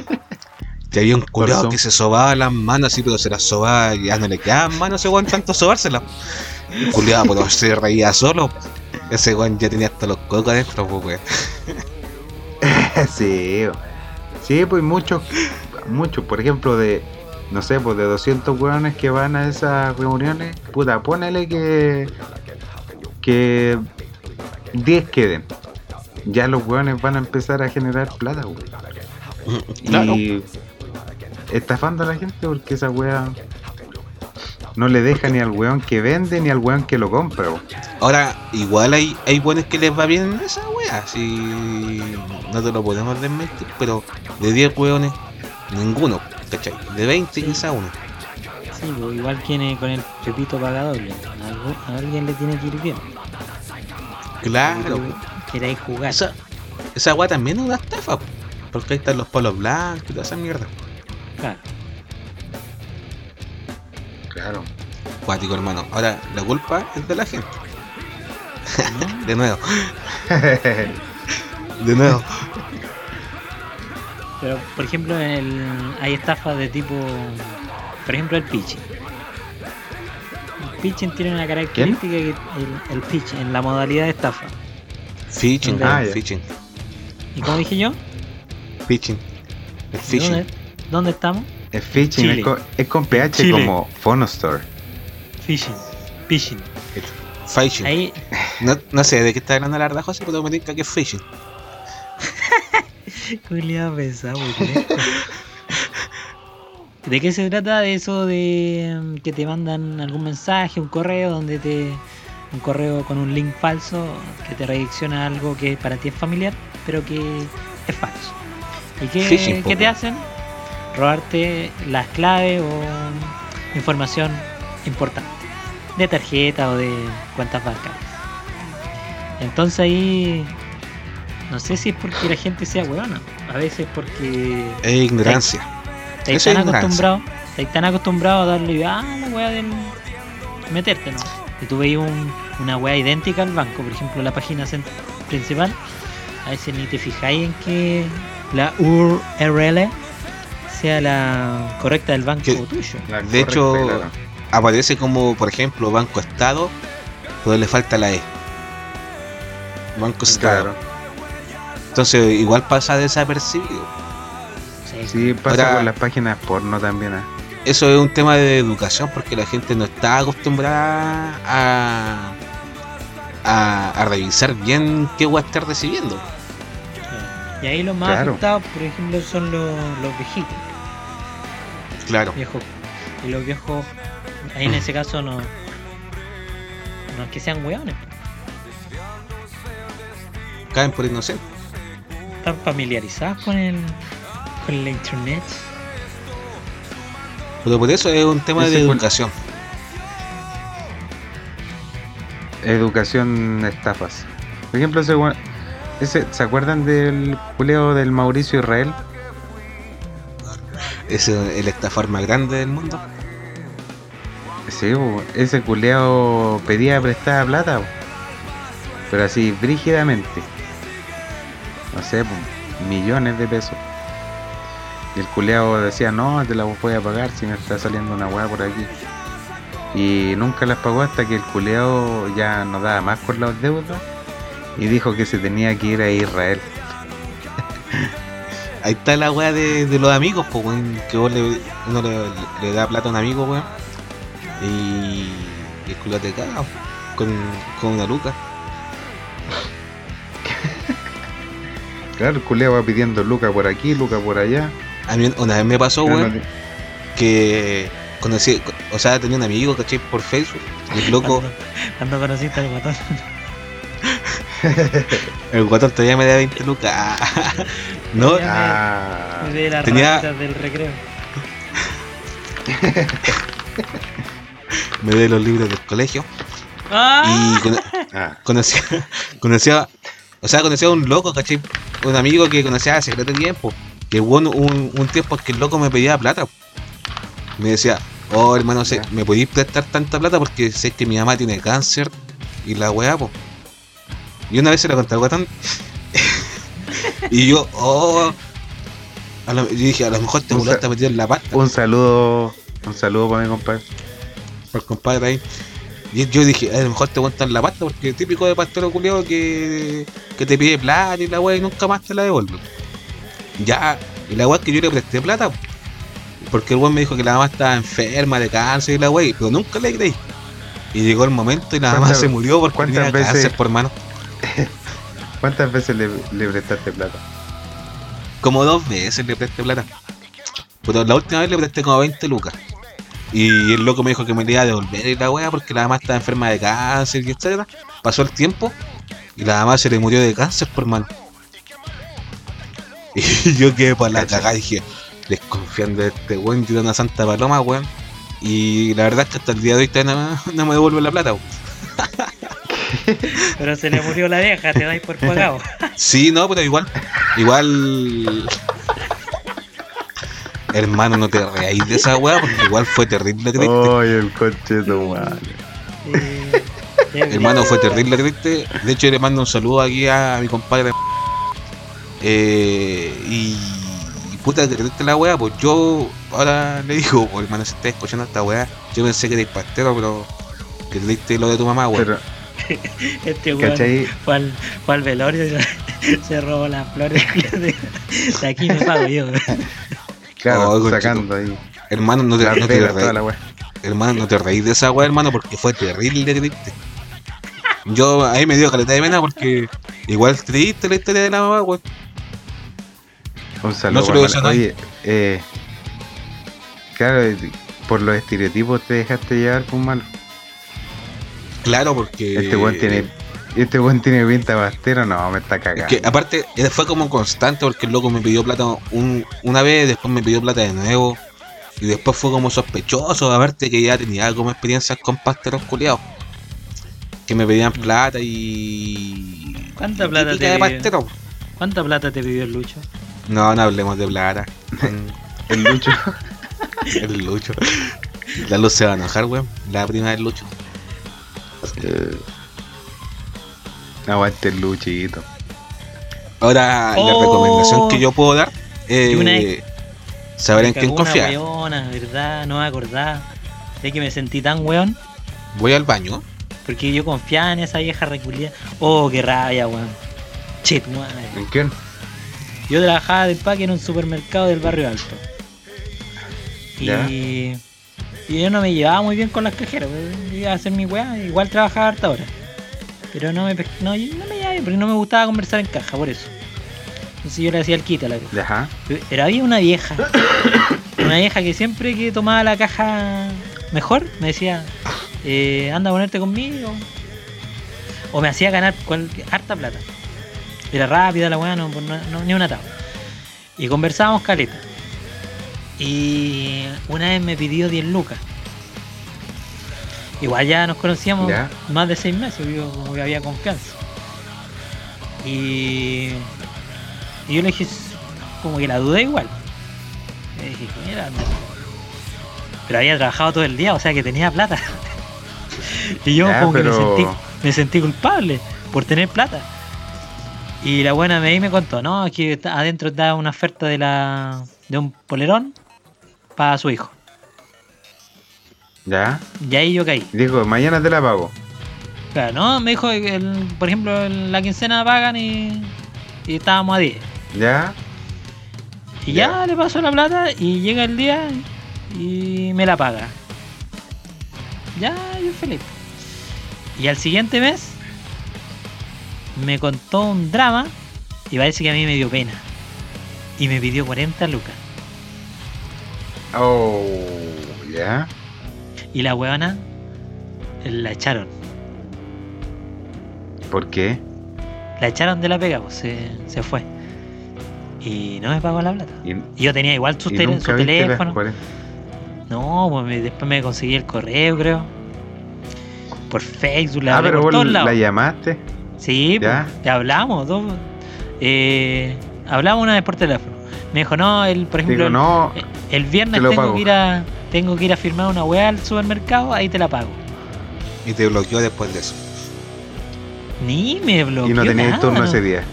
Y había un culiao que se sobaba las manos así, pero se las sobaba y ya no le quedaban manos ese weón tanto sobárselas. El culiao, pero se reía solo. Ese weón ya tenía hasta los cocos adentro, pues weón. sí, sí, pues muchos, muchos, por ejemplo, de, no sé, pues de 200 hueones que van a esas reuniones, puta, ponele que, que 10 queden. Ya los hueones van a empezar a generar plata, weón. Claro. Y estafando a la gente porque esa wea no le deja ni al weón que vende ni al weón que lo compra. Ahora, igual hay, hay buenos que les va bien en esa wea, si no te lo podemos desmentir, pero de 10 weones, ninguno, ¿cachai? De 20 quizá uno. Sí, pues igual tiene con el pepito paga doble. A alguien le tiene que ir bien. Claro, Queréis jugar. esa, esa wea también es una estafa, po, porque ahí están los palos blancos y toda esa mierda. Claro. Claro. Cuático, hermano. Ahora, la culpa es de la gente. ¿no? De nuevo, de nuevo. Pero, por ejemplo, en el, hay estafas de tipo. Por ejemplo, el pitching. El pitching tiene una característica que el, el pitching, en la modalidad de estafa. Ah, weón, ya. phishing, ¿Y como dije yo? El phishing. ¿Dónde, ¿Dónde estamos? Es phishing, Chile. es con, es con PH Chile. como Phonostore. Phishing. Phishing. Phishing. Ahí, No, no sé de qué está hablando la verdad, José, pero me que es phishing. Culeado pesado. ¿De qué se trata? De eso de mm, que te mandan algún mensaje, un correo donde te. Un correo con un link falso que te redirecciona a algo que para ti es familiar, pero que es falso. ¿Y qué, qué te hacen? Robarte las claves o información importante de tarjeta o de cuentas bancarias. Entonces ahí no sé si es porque la gente sea huevona, a veces porque Es ignorancia. estáis es tan ignorancia. acostumbrado, estáis tan acostumbrado a darle ah la wea del meterte, ¿no? Y tú veis un, una wea idéntica al banco, por ejemplo la página principal, a veces ni te fijáis en que la URL sea la correcta del banco Que- tuyo. De hecho, claro. Aparece como, por ejemplo, Banco Estado, pero le falta la E. Banco Estado. Claro. Entonces, igual pasa desapercibido. Sí. Sí, pasa Ahora- con las páginas porno también. ¿eh? Eso es un tema de educación porque la gente no está acostumbrada a, a, a revisar bien qué va a estar recibiendo. Y ahí los más Claro. afectados, por ejemplo, son los, los viejitos. Claro. viejos. Y los viejos, ahí en ese caso no. No es que sean hueones, Caen por inocente. Están familiarizados con el. con la internet. Pero por eso es un tema de educación. Educación estafas. Por ejemplo, ese, weón- ese- ¿se acuerdan del culeo del Mauricio Israel? es el estafar más grande del mundo. Sí, ese culeado pedía prestada plata, pero así brígidamente. No sé, millones de pesos. Y el culeado decía, no, te la voy a pagar si me está saliendo una weá por aquí. Y nunca las pagó hasta que el culeado ya no daba más con los deudas y dijo que se tenía que ir a Israel. Ahí está la weá de, los amigos, pues, que vos le, uno le, da plata a un amigo, weón. Y, el culo te caga, con, con una luca. Claro, el culeado va pidiendo Luca por aquí, Luca por allá. A mí una vez me pasó, Pero no weón, te- que conocí, o sea, tenía un amigo, ¿cachai? Por Facebook. Y el loco, Cuando, conociste al guatón. el guatón todavía me da 20 lucas. no, Ah, De las tenía- del recreo. me dé los libros del colegio. ¡Ah! Y cono- ah, conocía, conocía, o sea, conocía a un loco, ¿cachai? Un amigo que conocía hace de tiempo. Que weón, un, un tiempo que el loco me pedía plata. Me decía, oh hermano, Ya. ¿me podéis prestar tanta plata? Porque sé que mi mamá tiene cáncer y la weá, po. Y una vez se la conté al guatón. y yo, oh. a lo- yo dije, a lo mejor te volaste metido en la pasta. un saludo, un saludo para mi compadre. por compadre ahí. Y yo dije, a lo mejor te cuentan la pasta, porque típico de pastor culiado que, que te pide plata y la weá y nunca más te la devuelve. Ya, y la weá es que yo le presté plata, porque el weón me dijo que la mamá estaba enferma de cáncer y la weá, pero nunca le creí. Y llegó el momento y la mamá ¿Cuántas- se murió porque tenía veces- cáncer por mano. ¿Cuántas veces le, le prestaste plata? Como dos veces le presté plata. Pero la última vez le presté como 20 lucas. Y el loco me dijo que me iba a devolver y la wea porque la mamá estaba enferma de cáncer y etcétera. Pasó el tiempo y la mamá se le murió de cáncer por mano. Y yo quedé para la cagada y dije, desconfiando de este weón, yo era una santa paloma, weón. Y la verdad es que hasta el día de hoy todavía no, me- no me devuelve la plata, weón. Pero se le murió la vieja, te dais por pagado. Sí, no, pero igual. Igual. Hermano, no te reáis de esa weá porque igual fue terrible triste. ¡Ay, el coche de tu madre! Eh, Hermano, fue terrible triste. De hecho, le mando un saludo aquí a mi compadre. Eh, y, y puta, que triste la weá. Pues yo ahora le digo, pues, hermano, si estás escuchando esta weá, yo pensé que eres pastero, pero que triste lo de tu mamá, weón. Pero, Este weón ¿cachai? fue al, fue al velorio se robó las flores. De, de aquí me pago yo. Claro, Oh, sacando ahí. Hermano, no te, Las no te reí- la. Hermano, no te reís de esa weá, hermano, porque fue terrible triste. Yo ahí me dio caleta de pena porque igual triste la historia de la mamá, weón. Un saludo. No se lo nadie. Oye, eh, claro, eh, por los estereotipos te dejaste llevar con malo. Claro, porque. Este weón tiene. Este weón tiene pinta de bastero, no, me está Es cagando. que aparte eh, fue como constante porque el loco me pidió plata un- una vez, después me pidió plata de nuevo. Y después fue como sospechoso, aparte que ya tenía como experiencias con pasteros culiados. Que me pedían plata y. ¿Cuánta y plata te de pastero. ¿Cuánta plata te pidió el Lucho? No, no hablemos de plata. El Lucho. El Lucho. La luz se va a enojar, weón. La prima del Lucho. eh, aguante el Luchito. Ahora, la Oh. recomendación que yo puedo dar es saber en quién confiar. weona, ¿verdad? No me acordaba. De que me sentí tan weón. Voy al baño. Porque yo confiaba en esa vieja reculia. Oh, qué rabia, weón. Che, tu madre. ¿En quién? Yo trabajaba de empaque en un supermercado del barrio alto. Y, y yo no me llevaba muy bien con las cajeras. Iba a hacer mi weá, igual trabajaba harta hora. Pero no me, no, no me porque no me gustaba conversar en caja, por eso. Entonces yo le hacía el quita a la vieja. Ajá. Pero había una vieja. Una vieja que siempre que tomaba la caja mejor me decía, eh, anda a ponerte conmigo. O me hacía ganar cual- harta plata. Era rápida la weá, no, no- no- ni una tabla. Y conversábamos caleta. Y una vez me pidió 10 lucas. Igual ya nos conocíamos Ya. más de 6 meses, yo como que había confianza. Y, y yo le dije, como que la dudé igual. Y dije, mira. Pero había trabajado todo el día, o sea que tenía plata. y yo Ya, como que me sentí, me sentí culpable por tener plata. Y la buena me, me contó, no, está- adentro está una oferta de la de un polerón para su hijo. ¿Ya? Y ahí yo caí. Dijo, mañana te la pago. Claro, no, me dijo que el- por ejemplo en la quincena pagan y, y estábamos a 10. ¿Ya? Y ya. Ya. le paso la plata y llega el día y me la paga. Ya, yo feliz. Y al siguiente mes me contó un drama y parece que a mí me dio pena. Y me pidió 40 lucas. Oh, ¿ya? Y la huevona la echaron. ¿Por qué? La echaron de la pega, pues se, se fue. Y no me pagó la plata. Y, Y yo tenía igual su, teléfono. 40. No, pues me- después me conseguí el correo, creo. Por Facebook, la Ah, pero por todos lados. la llamaste. Sí, ¿Ya? pues, te hablamos, dos. Eh, hablamos una vez por teléfono. Me dijo, no, el, por ejemplo, Digo, no, el, el viernes te tengo pago. que ir a tengo que ir a firmar una weá al supermercado, ahí te la pago. Y te bloqueó después de eso. Ni me bloqueó y no tenías nada, turno no. ese día.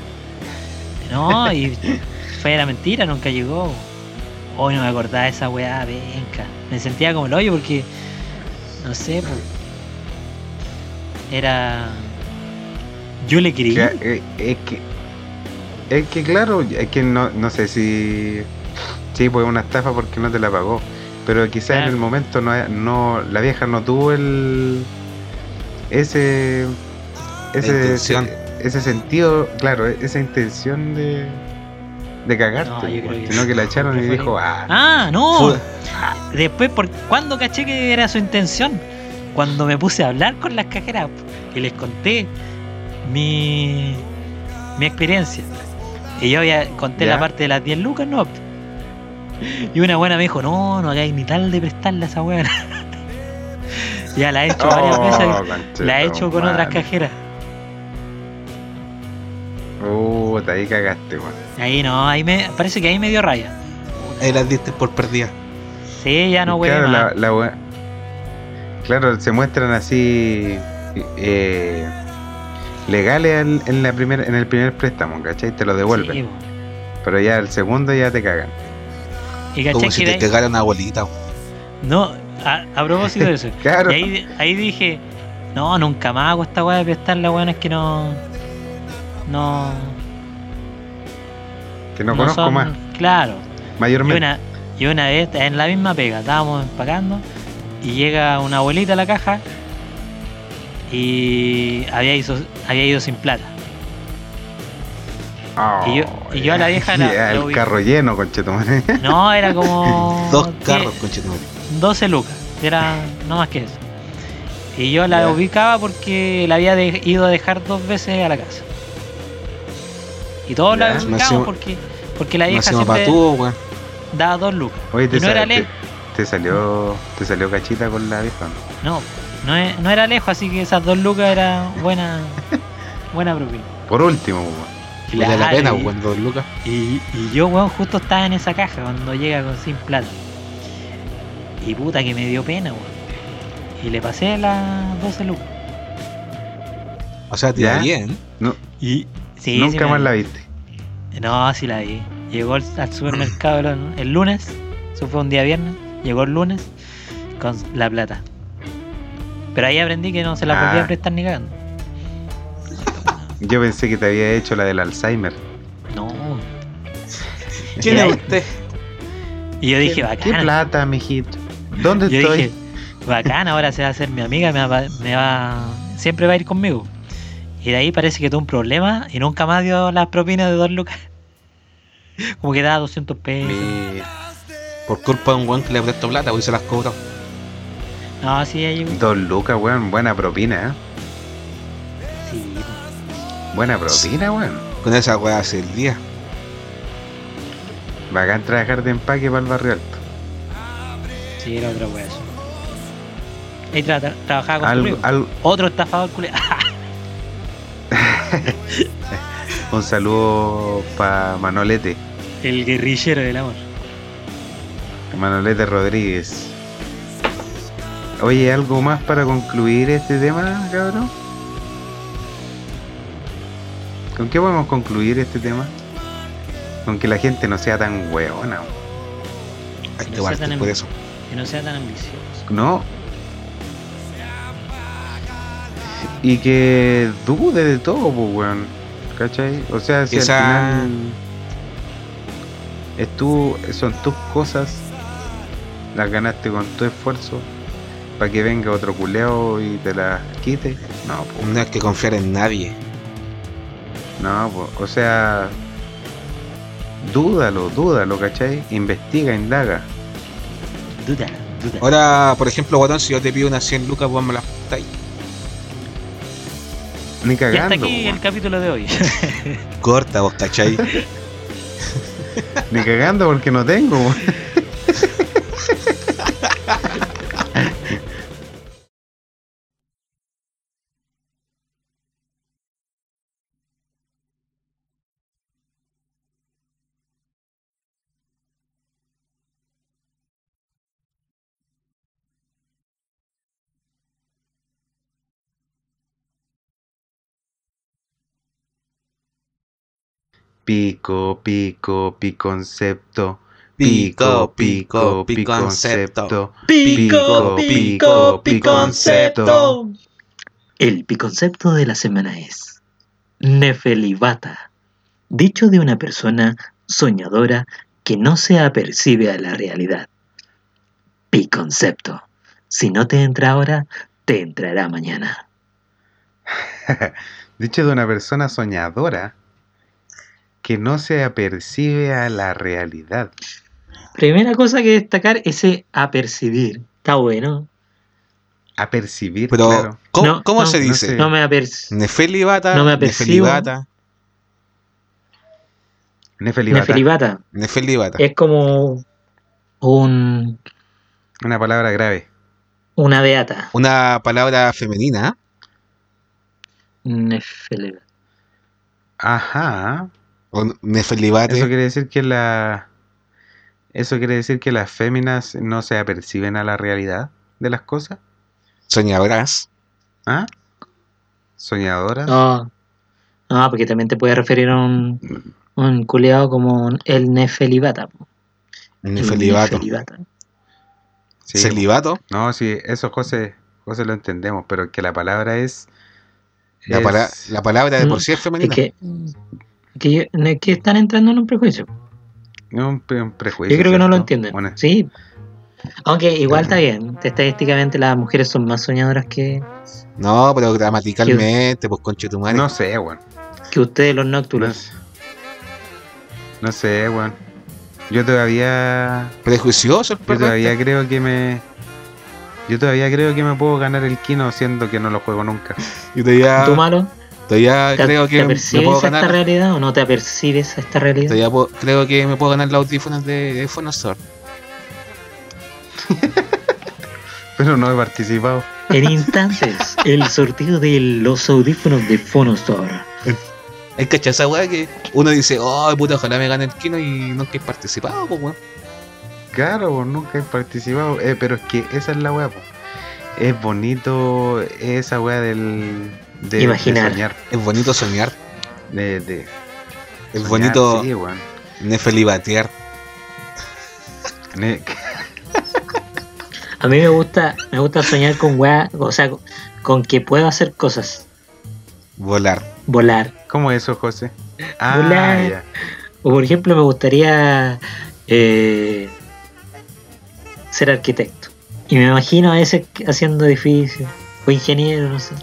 No, y fue la mentira, nunca llegó. Hoy no me acordaba de esa weá, venga. Me sentía como el hoyo porque, no sé, pues, era... Yo le creí. Que- eh, es que es que claro es que no, no sé si sí pues una estafa porque no te la pagó pero quizás en el momento no, no la vieja no tuvo el ese ese intención. ese sentido claro esa intención de de cagarte No, yo creo que sino que la echaron y dijo ah, Ah, no. Fue- Después, por ¿cuándo caché que era su intención? Cuando me puse a hablar con las cajeras y les conté mi, mi experiencia. Y yo ya conté Ya. la parte de las 10 lucas, ¿no? Y una buena me dijo, no, no hagáis ni tal de prestarle a esa weá. ya la he hecho varias oh, veces. La he hecho con otras cajeras. Puta, ahí cagaste weón. Ahí no, ahí me parece que ahí me dio raya. Ahí las diste por perdida. Sí, ya no claro, la, la we- claro, se muestran así eh, legales en, en la primer, en el primer préstamo, ¿cachai? Te lo devuelven. Sí. Pero ya el segundo ya te cagan. Y Como si que te cagara una abuelita. No, a, a propósito de eso. Claro. Y ahí, ahí dije, no, nunca más hago esta weá de prestarle, weón, es que no. No. Que no, conozco son- más. Claro. Y Mayormente. una, y una vez en la misma pega, estábamos empacando y llega una abuelita a la caja y había ido, había ido sin plata. Y yo- y yo a la vieja la- Oh, Ya, la el ubico. carro lleno, conchetumare. No, era como. Dos carros, conchetumare. 12 lucas, era no más que eso. Y yo la ubicaba porque la había de- ido a dejar dos veces a la casa. Y todos la ubicamos Máximo- porque, porque la vieja siempre daba dos lucas. Oye, te, Y no era te, lejos. te salió te salió cachita con la vieja. ¿no? No, no, no era lejos, así que esas dos lucas era buena, buena propina. Por último, weón. Vale la Claro, pena, y- weón, dos lucas. Y, y yo, weón, justo estaba en esa caja cuando llega con sin plata. Y puta que me dio pena, weón. Y le pasé las 12 lucas. O sea, te ¿Ya? da bien. No, Y sí, nunca sí más la viste. No, sí la vi. Llegó al, al supermercado el, el lunes. Eso fue un día viernes. Llegó el lunes con la plata. Pero ahí aprendí que no se la podía Ah. prestar ni cagando. Yo pensé que te había hecho la del Alzheimer. No. ¿Quién es usted? Y yo dije, ¿Qué bacán. plata, mijito? ¿Dónde Yo estoy? dije, bacán, ahora se va a hacer mi amiga, me va, me va, siempre va a ir conmigo. Y de ahí parece que tuvo un problema y nunca más dio las propinas de dos lucas. Como que daba 200 pesos. Por culpa de un weón que le prestó plata, hoy se las cobró. No, sí, ahí. Dos lucas, weón. Buena propina, ¿eh? Buena propina, weón. Con esa weá hace el día. Bacán trabajar de empaque para el barrio alto. sí, era otra wea eso. Ahí tra- tra- trabajaba con Algo, algo- Otro estafador culé. un saludo para Manolete. El guerrillero del amor. Manolete Rodríguez. Oye, ¿algo más para concluir este tema, cabrón? ¿Con qué podemos concluir este tema? Con que la gente no sea tan weona. Hay Que no sea tan eso. Que no sea tan ambicioso. No. Y que dude de todo, pues, weón. ¿Cachai? O sea, si Esa- al final es tu, son tus cosas, las ganaste con tu esfuerzo, para que venga otro culeo y te las quite. No, pues, No hay que confiar en nadie. No, pues, o sea, dúdalo, dúdalo, ¿cachai? Investiga, indaga. Duda, duda. Ahora, por ejemplo, Guatón, si yo te pido unas 100 lucas, vos me las prestáis. Ni Y hasta cagando, aquí el capítulo de hoy. Corta, vos, ¿cachai? ni cagando porque no tengo. Pico, pico, piconcepto. Pico, pico, piconcepto. Pico, pico, piconcepto. El piconcepto de la semana es Nefelibata, dicho de una persona soñadora que no se apercibe a la realidad. Piconcepto. Si no te entra ahora, te entrará mañana. Dicho de una persona soñadora que no se apercibe a la realidad. Primera cosa que destacar, ese apercibir. Está bueno. A percibir, Pero, claro. ¿cómo, No, cómo no, se no dice? sé. No me apercibo. Nefelibata, No me apercibo. Nefelibata, Nefelibata. Nefelibata. Nefelibata. Es como un, Una palabra grave. una beata. Una palabra femenina. Nefelibata. Ajá. O Nefelibate. Eso quiere decir que la. Eso quiere decir que las féminas no se aperciben a la realidad de las cosas. Soñadoras. ¿Ah? Soñadoras. No. No, porque también te puede referir a un, un culeado como el Nefelibata. El Nefelibato. Nefelibata. Sí. Celibato. No, sí, eso José, José lo entendemos, pero que la palabra es. La, es- pala- la palabra de por Mm, sí es Es femenina. que, que, que están entrando en un prejuicio. un, pre- un prejuicio. Yo creo que no lo entienden. Bueno, Sí. Aunque igual está bien. Estadísticamente las mujeres son más soñadoras que, No, pero gramaticalmente, pues conche tu madre. no sé, weón. que ustedes los No, nocturnos. no sé, weón. Yo todavía. Prejuicioso el Yo todavía este. creo que me. Yo todavía creo que me puedo ganar el Kino siendo que no lo juego nunca. Yo todavía, ¿Tú malo? Todavía ¿Te, creo te que me puedo a esta ganar. realidad o no te apercibes a esta realidad? Todavía puedo- creo que me puedo ganar los audífonos de, de Phonostar. Pero no he participado. En instantes, el sorteo de los audífonos de Phonostar. Hay que esa weá que uno dice, oh puta, ojalá me gane el kino y nunca he participado, pues weón. Claro, pues nunca he participado. Eh, pero es que esa es la weá, po. Es bonito esa weá del. De, Imaginar. de soñar. Es bonito soñar, De, de es soñar, bonito Sí, weón. nefelibatear. Ne- A mí me gusta, me gusta soñar con weá, o sea, con, con que puedo hacer cosas. volar. Volar. ¿Cómo eso, José? Ah, Volar. ya. O por ejemplo, me gustaría eh, ser arquitecto. Y me imagino a ese haciendo edificios. O ingeniero, no sé.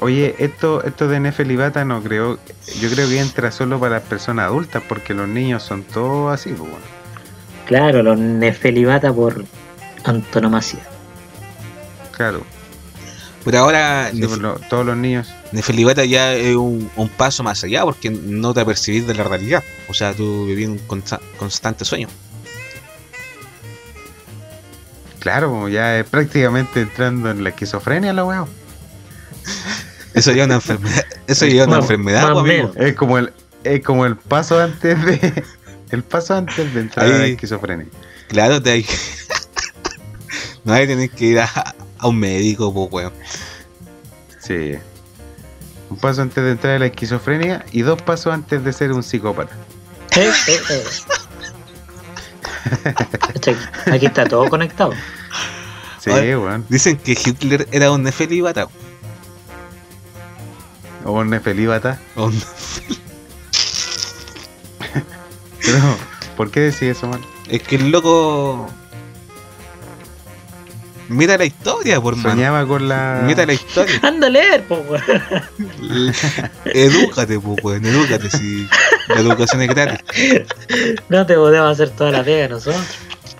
Oye, esto, esto de Nefelibata no creo. Yo creo que entra solo para las personas adultas porque los niños son todos así, pues. Claro, los nefelibata por antonomasia. Claro. Pero ahora Sí, nef- pues, lo- todos los niños. Nefelibata ya es un, un paso más allá porque no te apercibís de la realidad. O sea, tú vivís un consta- constante sueño. Claro, pues, ya es prácticamente entrando en la esquizofrenia la weón. Eso ya es una enfermedad. Eso ya es una enfermedad, pues, amigo. Es como el, es como el paso antes de. El paso antes de entrar a la Ahí- esquizofrenia. Claro, te hay. no hay tenés que ir a, a un médico, pues, weón. Sí. Un paso antes de entrar a la esquizofrenia y dos pasos antes de ser un psicópata. Eh, eh, eh. Cacha, Aquí está todo conectado. Sí. Dicen que Hitler era un nefelibata. O un nefelíbata. o un- Pero, ¿por qué decís eso, man? Es que el loco. Mira la historia, por mano. Soñaba con la. Mira la historia. Anda a leer, po, weón. edúcate, pues, weón. Edúcate si la educación es gratis. No te podemos hacer toda la pega nosotros.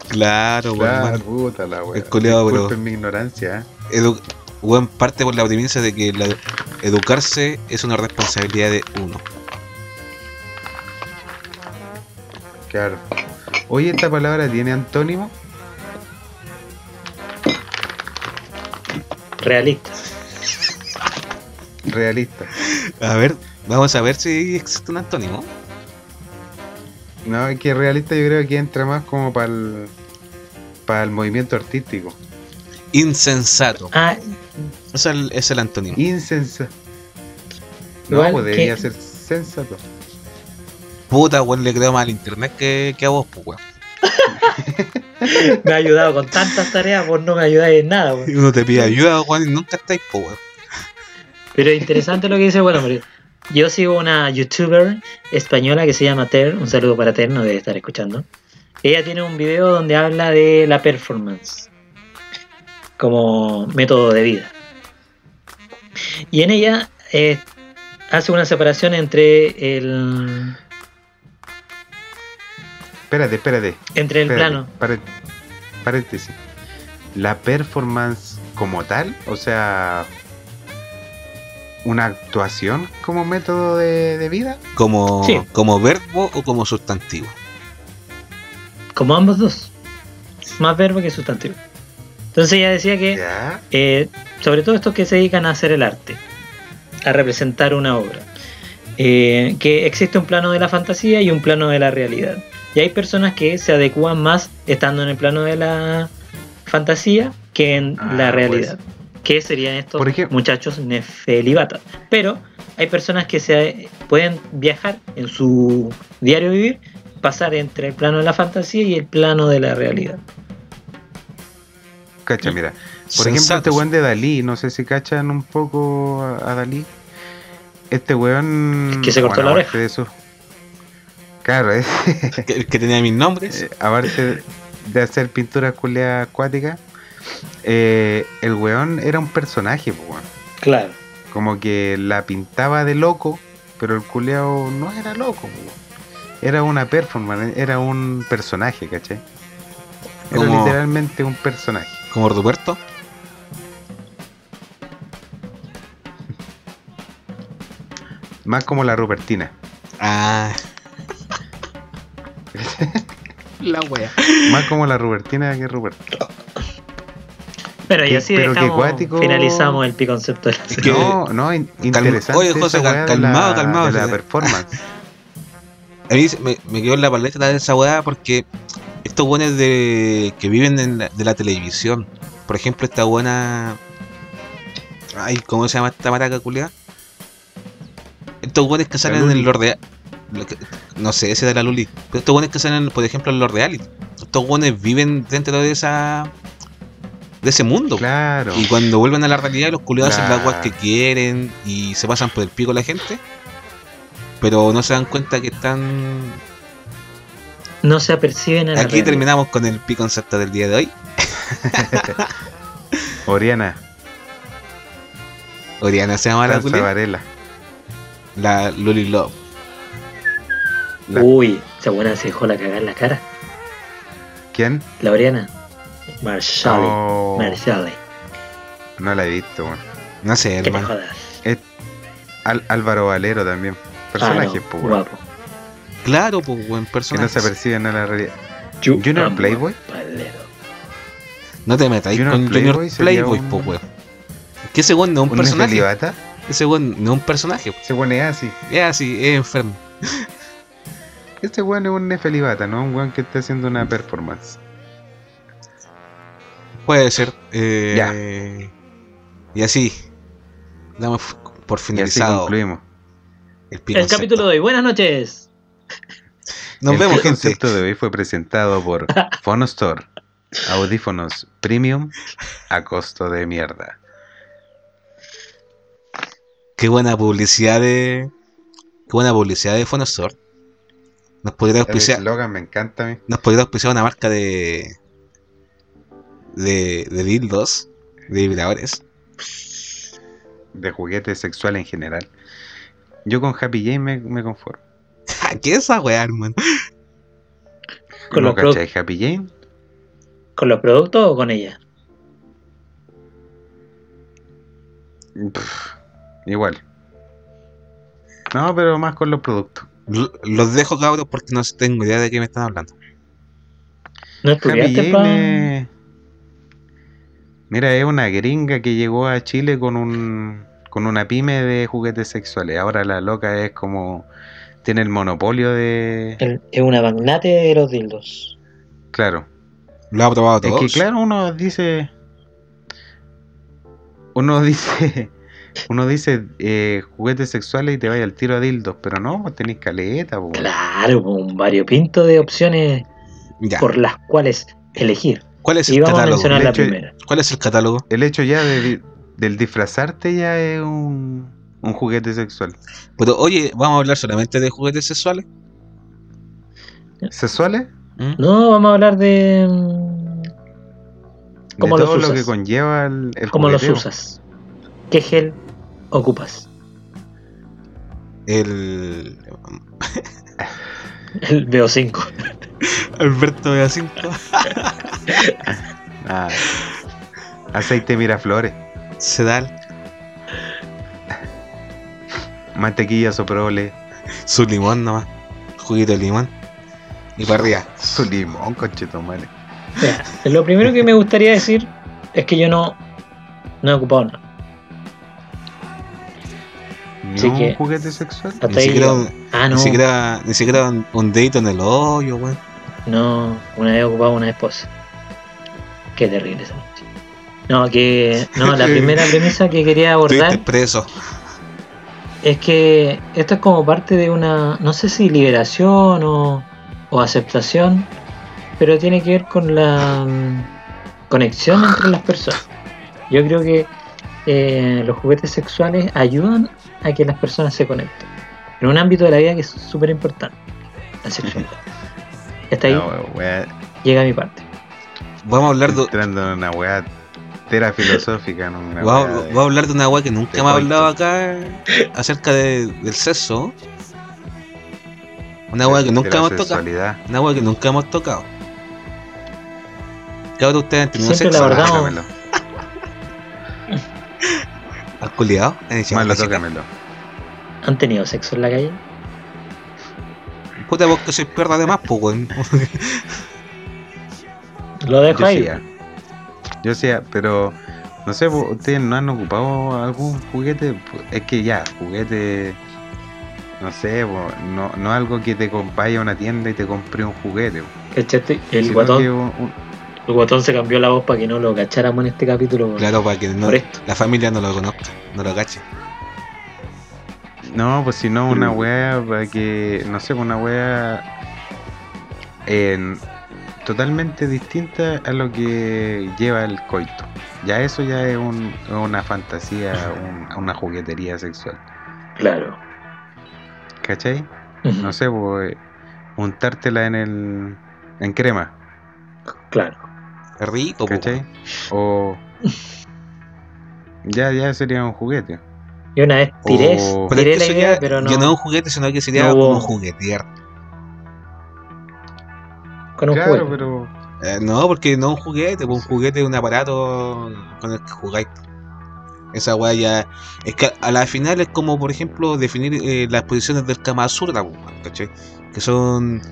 Claro, weón. Claro, mano. puta la. El Disculpen mi ignorancia, ¿eh? Edu- weón, parte por la premisa de que la- educarse es una responsabilidad de uno. Claro. Oye, ¿esta palabra tiene antónimo? Realista. Realista. A ver, vamos a ver si existe un antónimo. No, es que realista yo creo que entra más como para el, para el movimiento artístico. Insensato. Ah, es el, es el antónimo. Insensato. No, Igual pues que- debería ser sensato. Puta, weón, le creo más al internet que, que a vos, pues, weón. me ha ayudado con tantas tareas, vos no me ayudáis en nada, weón. Y uno te pide ayuda, weón, y nunca estáis, pues, weón. Pero interesante lo que dice, bueno, hombre. Yo sigo una youtuber española que se llama Ter, un saludo para Ter, no debe estar escuchando. Ella tiene un video donde habla de la performance como método de vida. Y en ella eh, hace una separación entre el Espérate, espérate. entre el espérate, plano. paréntesis. La performance como tal, o sea, una actuación como método de, de vida. Como, Sí. como verbo o como sustantivo. Como ambos dos. Más verbo que sustantivo. Entonces ella decía que eh, sobre todo estos que se dedican a hacer el arte, a representar una obra, eh, que existe un plano de la fantasía y un plano de la realidad. Y hay personas que se adecúan más estando en el plano de la fantasía que en Ah, la realidad. ¿Qué serían estos Por ejemplo- muchachos nefelibatas? Pero hay personas que se pueden viajar en su diario vivir, pasar entre el plano de la fantasía y el plano de la realidad. Cacha, mira. Por ejemplo, este weón de Dalí, no sé si cachan un poco a, a Dalí. Este weón. Que se cortó la oreja. de eso. Claro, es. Que, tenía mis nombres. Eh, aparte de hacer pinturas culeadas acuáticas, eh, el weón era un personaje, weón. Claro. Como que la pintaba de loco, pero el culeado no era loco, weón. Era una performance, era un personaje, ¿cachai? Era Como- literalmente un personaje. Como Roberto. Más como la Rupertina. Ah. la wea. Más como la Rupertina que Ruperto. Pero y Qué- así pero dejamos, cuático. finalizamos el piconcepto de la no, no, in- interesante. Oye, José, de calmado, la- calmado, De la sí. performance. A mí se- me, me quedó en la paleta de esa weá porque estos buenos de que viven en la- de la televisión. Por ejemplo, esta buena. Ay, ¿cómo se llama esta maraca culiada? Estos buenos que salen en los de. No sé, ese de la Luli. Pero estos buenos que salen, por ejemplo, en los reality. Estos buenos viven dentro de esa. de ese mundo. Claro. Y cuando vuelven a la realidad, los culiados hacen las Claro. weas que quieren y se pasan por el pico la gente. Pero no se dan cuenta que están. No se aperciben en la Aquí realidad. terminamos con el pi concepto del día de hoy. Oriana, Oriana se llama la. Varela. La Luli Love. La- Uy, esa buena se dejó la cagada en la cara. ¿Quién? La Oriana. Marshall. No, Marshall. no la he visto, weón. No sé, te hermano. jodas. Al- Álvaro Valero también. Personaje, Ah, no, pues, weón. guapo. Claro, pues buen Que no personaje. se perciben en la realidad. Yo Junior Playboy. a. No te metáis Junior con Junior Playboy sería Playboy, un- pues weón. Que ese weón no es un Un personaje. Nefelibata. Ese weón no es un personaje. Se pone así. Es así, es enfermo. Este weón es un Nefelibata, no un weón que está haciendo una performance. Puede ser. eh, Y así. Damos por Y así finalizado concluimos. el, El capítulo de hoy. Buenas noches. Nos el vemos, gente. concepto de hoy fue presentado por Phonostor. Audífonos premium a costo de mierda. Qué buena publicidad de. Qué buena publicidad de Phonostor. Nos podría El auspiciar, eslogan me encanta nos podría auspiciar una marca de. de, de dildos, de vibradores. De juguetes sexuales en general. Yo con Happy Jane me, me conformo. ¿Qué es esa weá, hermano? ¿Con ¿No los pro- cachai Happy Jane? ¿Con los productos o con ella? Pff, igual. No, pero más con los productos. L- Los dejo, cabros, porque no tengo idea de qué me están hablando. ¿No Happy estudiaste, Jane Mira, es una gringa que llegó a Chile con un con una pyme de juguetes sexuales. Ahora la loca es como tiene el monopolio de El- Es una magnate de los dildos. claro. Lo ha probado Es todos. que claro, uno dice uno dice uno dice eh, juguetes sexuales y te vaya al tiro a dildos, pero no, pues tenéis caleta, po. Claro, un variopinto de opciones Ya. por las cuales elegir. ¿Cuál es Y el vamos a catálogo? mencionar De la hecho, primera. ¿Cuál es el catálogo? El hecho ya de del disfrazarte ya es un, un juguete sexual. Pero oye, vamos a hablar solamente de juguetes sexuales. ¿Sexuales? ¿Mm? No, vamos a hablar de. mm, ¿Cómo de los todo lo que conlleva el, el ¿Cómo los usas? ¿Qué gel ocupas? El. El BO5. Alberto Beacinto. Ah, aceite Miraflores, Sedal. Mantequilla Soprole, Su limón nomás. Juguito de limón. Y para arriba. su limón, conchetumare. Mira, lo primero que me gustaría decir es que yo no, no he ocupado nada. ¿Ni Así un juguete sexual? Hasta Ni siquiera, un, Ah, ni siquiera, ni siquiera un, un dedito en el hoyo, weón. No, una vez ocupado una esposa. Qué terrible esa noche. No, que. No, la primera premisa que quería Estuviste abordar preso. Es que esto es como parte de una. No sé si liberación o, o aceptación, pero tiene que ver con la mm, conexión entre las personas. Yo creo que eh, los juguetes sexuales ayudan a que las personas se conecten. En un ámbito de la vida que es súper importante: la sexualidad. Hasta ahí No, llega mi parte. Vamos a hablar de, entrando en una weá tera filosófica, ¿no? Vamos, weá de- vamos a hablar de una weá que nunca hemos coito. hablado acá acerca de- del sexo. Una weá que nunca hemos tocado. Una weá que nunca hemos tocado. Cabrón, ustedes han tenido Siempre sexo. Tócamelo, al culiado. Malo, tócamelo. ¿Han tenido sexo en la calle? Puta, vos que sois perra de más, pues, weón. Lo dejo Yo ahí. sí. Yo ya, pero no sé, ustedes no han ocupado algún juguete. Es que ya, juguete, no sé, no, no algo que te vaya a una tienda y te compre un juguete. ¿Cachaste? El guatón, que un- un- el guatón se cambió la voz para que no lo cacháramos en este capítulo. por- Claro, para que no, la familia no lo conozca, no lo cache. no, pues si no, una wea para que, no sé, una wea en- totalmente distinta a lo que lleva el coito. Ya eso ya es un- una fantasía, un- una juguetería sexual. Claro. ¿Cachai? No sé, pues, untártela en el en crema, Claro. Rico. ¿cachai? O ya ya sería un juguete. Yo una vez tiré, O- Pero es tiré que la idea, ya, pero no, ya no es un juguete, sino que sería no hubo- como juguetear. Con un Claro, juguete. pero Eh, no, porque no un juguete, pues un juguete es un aparato con el que jugáis. Esa weá ya. Es que a la final es como, por ejemplo, definir eh, las posiciones del Kama Sutra, ¿cachai? Que son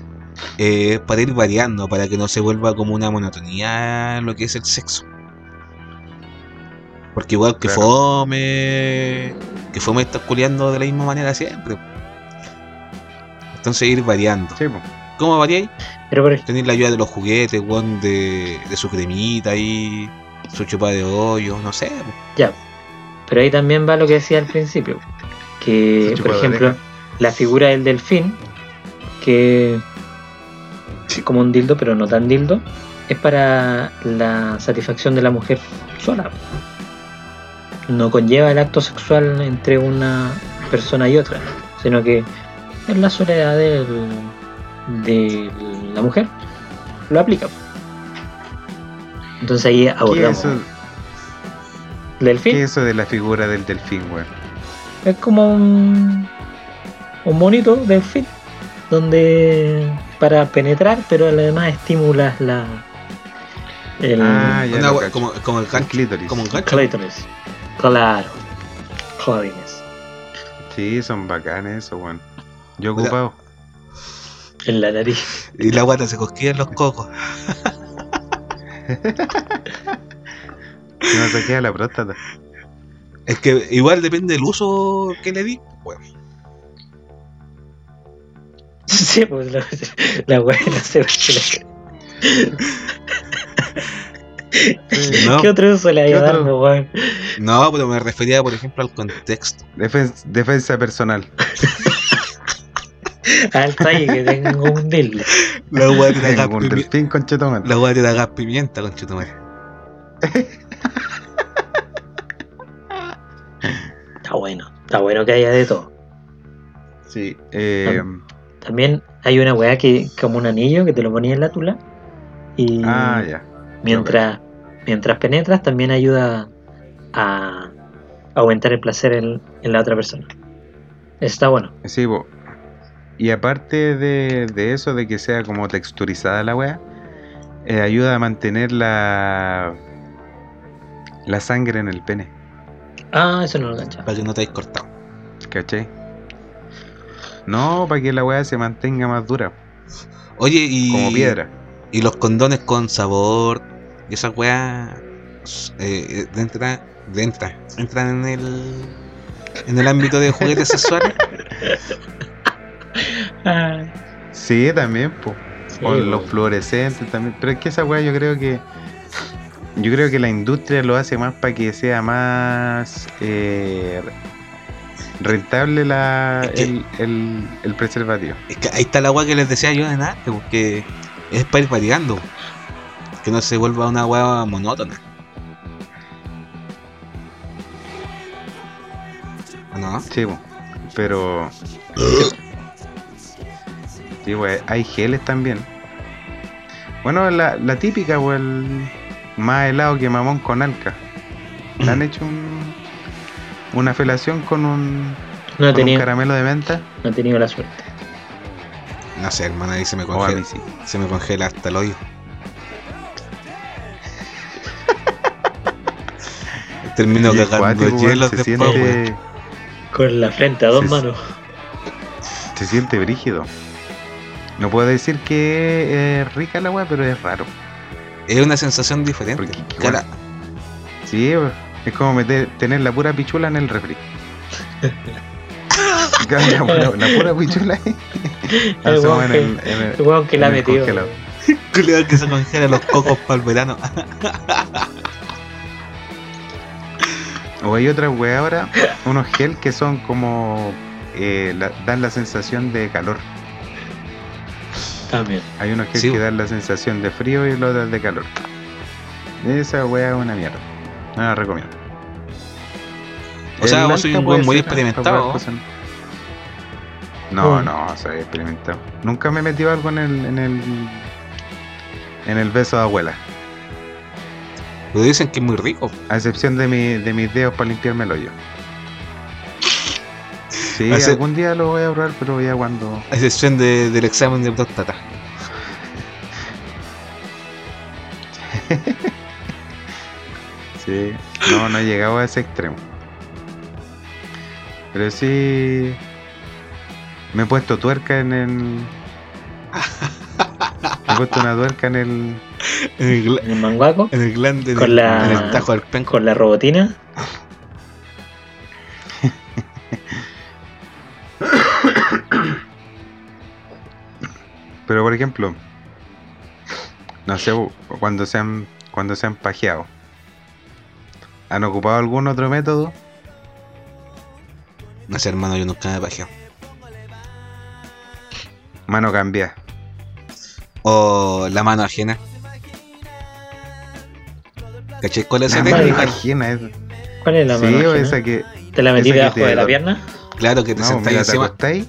eh, para ir variando, para que no se vuelva como una monotonía lo que es el sexo. Porque igual que Claro. fome, que fome estar culiando de la misma manera siempre. Entonces ir variando. sí. ¿Cómo variáis? Pero por ejemplo, Tenéis la ayuda de los juguetes, weón, de, de su cremita ahí. su chupa de hoyo, no sé. Ya. Pero ahí también va lo que decía al principio. Que, por ejemplo, la figura del delfín, que es como un dildo, pero no tan dildo, es para la satisfacción de la mujer sola. No conlleva el acto sexual entre una persona y otra, sino que es la soledad del- de la mujer. Lo aplica. Entonces ahí ¿Qué es, abordamos. eso, ¿El delfín? qué es eso de la figura del delfín, weón? Es como un, un monito delfín donde para penetrar, pero además estimulas la el Ah, ya como, como el El gancho. clítoris. Como un gancho. clítoris. Claro. Jóvenes. Sí, son bacanes eso, weón. Yo ocupado. En la nariz. Y la guata se cosquilla en los cocos. Se me saquea la próstata. Es que igual depende del uso que le di. Bueno, Sí, pues la, la weá no se le- No. ¿Qué otro uso le dado, weón? no, pero me refería, por ejemplo, al contexto. Defen- defensa personal. Al talle que tengo un dildo. La guata tiene gas Tengo un pimienta. La guata tiene gas pimienta, conchetumare. Está bueno. Está bueno que haya de todo. Sí. Eh, También hay una weá que como un anillo que te lo ponía en la tula. Y ah, ya. mientras, mientras penetras también ayuda a aumentar el placer en, en la otra persona. Está bueno. Sí, bo. Y aparte de, de eso, de que sea como texturizada la wea, eh, ayuda a mantener la, la sangre en el pene. Ah, eso no lo cancha. Para que no te hayas cortado. ¿Cachai? No, para que la weá se mantenga más dura, Oye, y. como piedra. Y los condones con sabor. Y esas weas. Eh, entra, entra, entran en el. En el ámbito de juguetes sexuales. Ay, Sí, también, pues. sí, Con los fluorescentes también. Pero es que esa weá yo creo que. Yo creo que la industria lo hace más para que sea más eh, rentable la, Es que- el, el, el preservativo. Es que ahí está la wea que les decía yo de nada, porque es para ir variando. Que no se vuelva una wea monótona. ¿O ¿No? Sí, pero. Sí, pues, hay geles también. Bueno, la, la típica, pues, el más helado que mamón con alca. ¿Le han hecho un- una felación con un, No, he con un tenido, caramelo de menta? no he tenido la suerte. No sé, hermano, ahí se me O a congela. sí. Se me congela hasta el hoyo. Termino Y cagando hielos se después, siente, Con la frente a dos manos. se siente brígido. No puedo decir que es rica la weá, pero es raro. Es una sensación diferente. Porque, Sí, es como meter, tener la pura pichula en el refri. La, pura- la pura pichula ahí. El weón en que, el- en el- el weón que la en culiao que se congela los cocos para el verano. O hay otra weá ahora, unos gel que son como. eh, la- dan la sensación de calor. También. Hay unos gel Sí, que dan la sensación de frío y los otros de calor. Esa weá es una mierda. No la recomiendo. O sea, vos alta un weón puede muy experimentado. No, no, soy experimentado. Nunca me he metido algo en el, en el. En el beso de abuela. Pero dicen que es muy rico. A excepción de, mi, de mis dedos para limpiarme el hoyo. Sí, Hace- algún día lo voy a probar, pero ya cuando. A excepción de- del examen de próstata. Sí, no, no he llegado a ese extremo. Pero sí. Me he puesto tuerca en el. Me he puesto una tuerca en el. En el, En el manguaco, en el glande, Con el- la- en el tajo del penco. con la robotina. Pero por ejemplo, no sé, cuando se han, cuando se han pajeado, ¿Han ocupado algún otro método? No sé, hermano, yo nunca me pajeo. Mano cambia. O la mano ajena. ¿Cachai? ¿Cuál es La esa mano ajena es. ¿Cuál es la Sí, mano ajena? esa que. ¿Te la metí debajo de la pierna? Claro, que te No, sentáis mira, te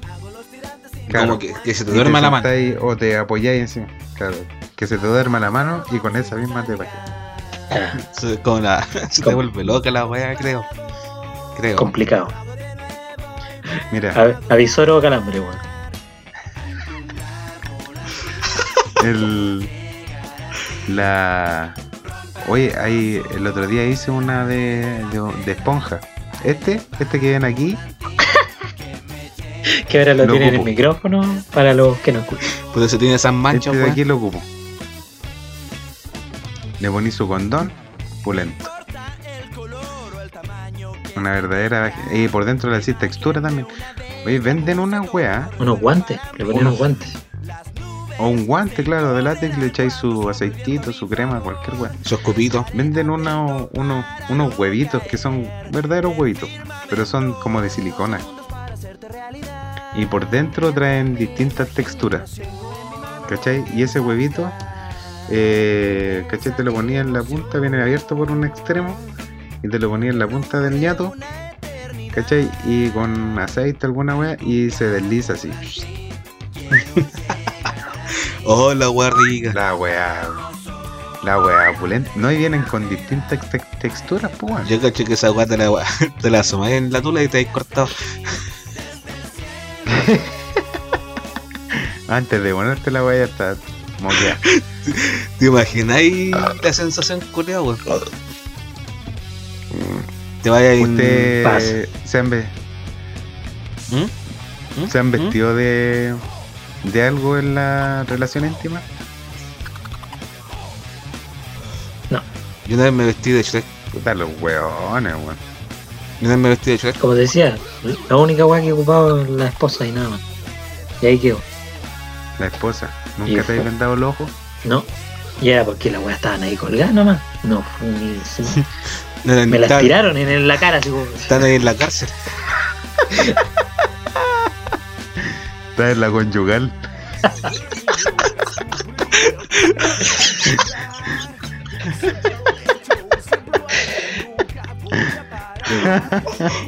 Como que, que se te duerma la mano. sentáis O te apoyáis encima. Claro. Que se te duerma la mano y con esa misma te pajeas. Ah, es como la. Se te vuelve loca la weá, creo. Creo. complicado. Mira, A- Avisor o calambre, weón. el. La. Oye, ahí el otro día hice una de, de, de esponja. Este, este que ven aquí, Que ahora lo Lo tienen en el micrófono para los que no escuchan. Pero se tiene esas manchas, este de aquí lo ocupo. Le poní su condón, pulento. Una verdadera. Y por dentro le decís textura también. Oye, venden una wea Unos guantes, le ponen Unos- unos guantes. o un guante, claro, de látex, le echáis su aceitito, su crema, cualquier wea. Esos copitos. Venden unos, unos, unos huevitos que son verdaderos huevitos, pero son como de silicona. Y por dentro traen distintas texturas. ¿Cachai? Y ese huevito, eh, ¿cachai? Te lo ponía en la punta, viene abierto por un extremo, y te lo ponía en la punta del ñato, ¿cachai? Y con aceite alguna wea, y se desliza así. Oh, la rica. La wea. La wea opulenta. No, y vienen con distintas te- texturas, pues. Yo caché que esa weá te la, te la en la tula y te has cortado. Antes de ponerte la wea ya está moqueada. ¿Te imagináis la sensación culeada, weón? Te vaya a ¿Usted Paz. se han, ve- ¿Mm? ¿Mm? se han ¿Mm? vestido de, de algo en la relación íntima? Yo una vez me vestí de Shrek. Puta los weones, weón. Me vestí de Shrek. Como te decía, la única weá que ocupaba es la esposa y nada más. Y ahí quedó. La esposa. ¿Nunca te has vendado el ojo? No. Y era porque las weas estaban ahí colgadas nomás. No, fue ni- sí. No, no, me las tiraron en, en la cara así como. Están ahí en la cárcel. Está en la conyugal.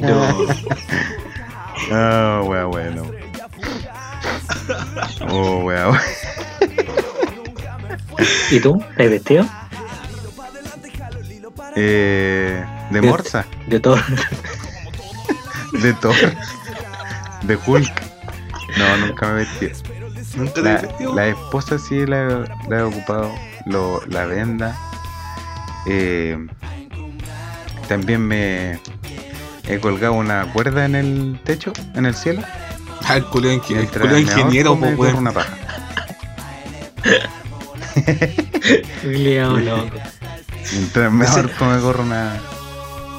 No. Ah, wea, bueno. Oh, wea, wea. ¿Y tú? ¿Te has vestido? Eh, de De- Morsa. De todo. De Thor. De Hulk. No, nunca me he vestido. Nunca La, has vestido. la esposa sí la, he- la he ocupado. Lo, la venda. Eh, también me he colgado una cuerda en el techo, en el cielo. Ah, el culo, inge- el culo ingeniero, pues, me corro weón. una paja. Loco. Mientras me ahorco, me corro una.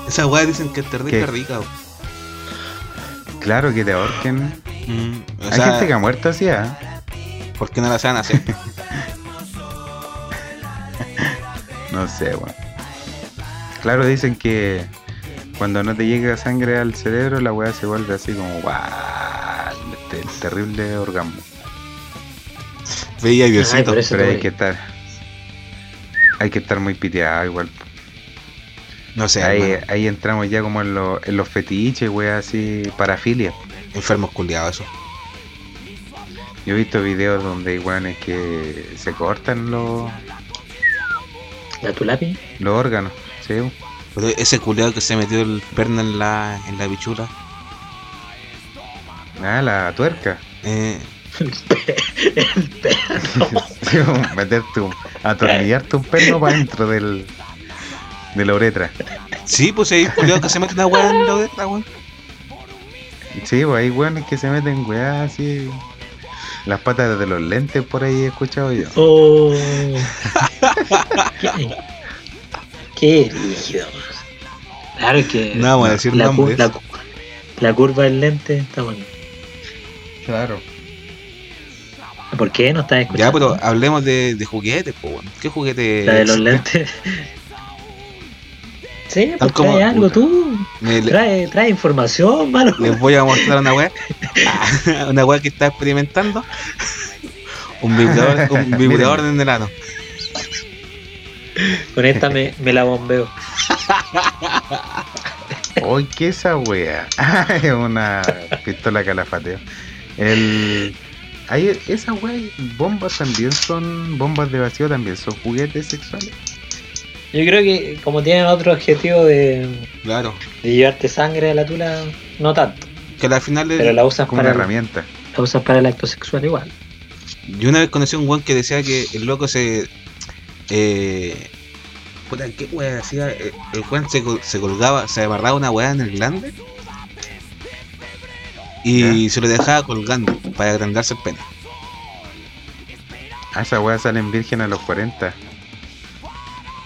Esa weá dicen que es rica, rica. weón. Claro que te ahorquen. Mm, Hay sea, gente que ha muerto así, ¿ah? ¿por qué no la saben hacer? No sé, weón. Claro, dicen que cuando no te llega sangre al cerebro, la weá se vuelve así como guau, este, el terrible orgasmo. Veía Ay, Diosito. Pero te hay que estar. Hay que estar muy piteado igual. No sé, ahí, entramos ya como en, lo- en los fetiches, weá, así, parafilia. enfermos culiados eso. Yo he visto videos donde hay weones que se cortan los, ¿La tulapi? los órganos, ¿sí? Pero ese culiado que se metió el perno en la, en la bichula. Ah, la tuerca. Eh, El perro. Sí, meterte un, atornillarte un perno para dentro del, de la uretra. sí, pues hay culiado que se mete una weá en la oreja, weón. Sí, pues hay weones que se meten weá así. Las patas de los lentes por ahí he escuchado yo. Oh. ¿Qué? Rígido. Claro que. No vamos a decir la, nombres. la, cu- la curva del lente está buena. Claro. ¿Por qué no estás Ya, escuchando? pero hablemos de, de juguetes, pues, weón. ¿Qué juguete? La de los lentes. Sí, pues como- trae algo tú. Me- Trae, trae información, mano. les voy a mostrar una weá. una weá que está experimentando. Un vibrador, un vibrador en el ano. Con esta me, me la bombeo. Hoy, ¿qué es esa wea? Es una pistola calafateo. El. Hay, esa wea, bombas también son. Bombas de vacío también son juguetes sexuales. Yo creo que como tienen otro objetivo de, Claro. de llevarte sangre a la tula, no tanto. Que al final de- Pero la usas Como una para, herramienta. la usas para el acto sexual igual. Yo una vez conocí a un weón que decía que el loco se. Eh, puta, ¿qué weá hacía? Eh, El weón se, col- se colgaba, se amarraba una weá en el glande y se lo dejaba colgando para agrandarse el pene. Ah, esa wea salen virgen a los 40.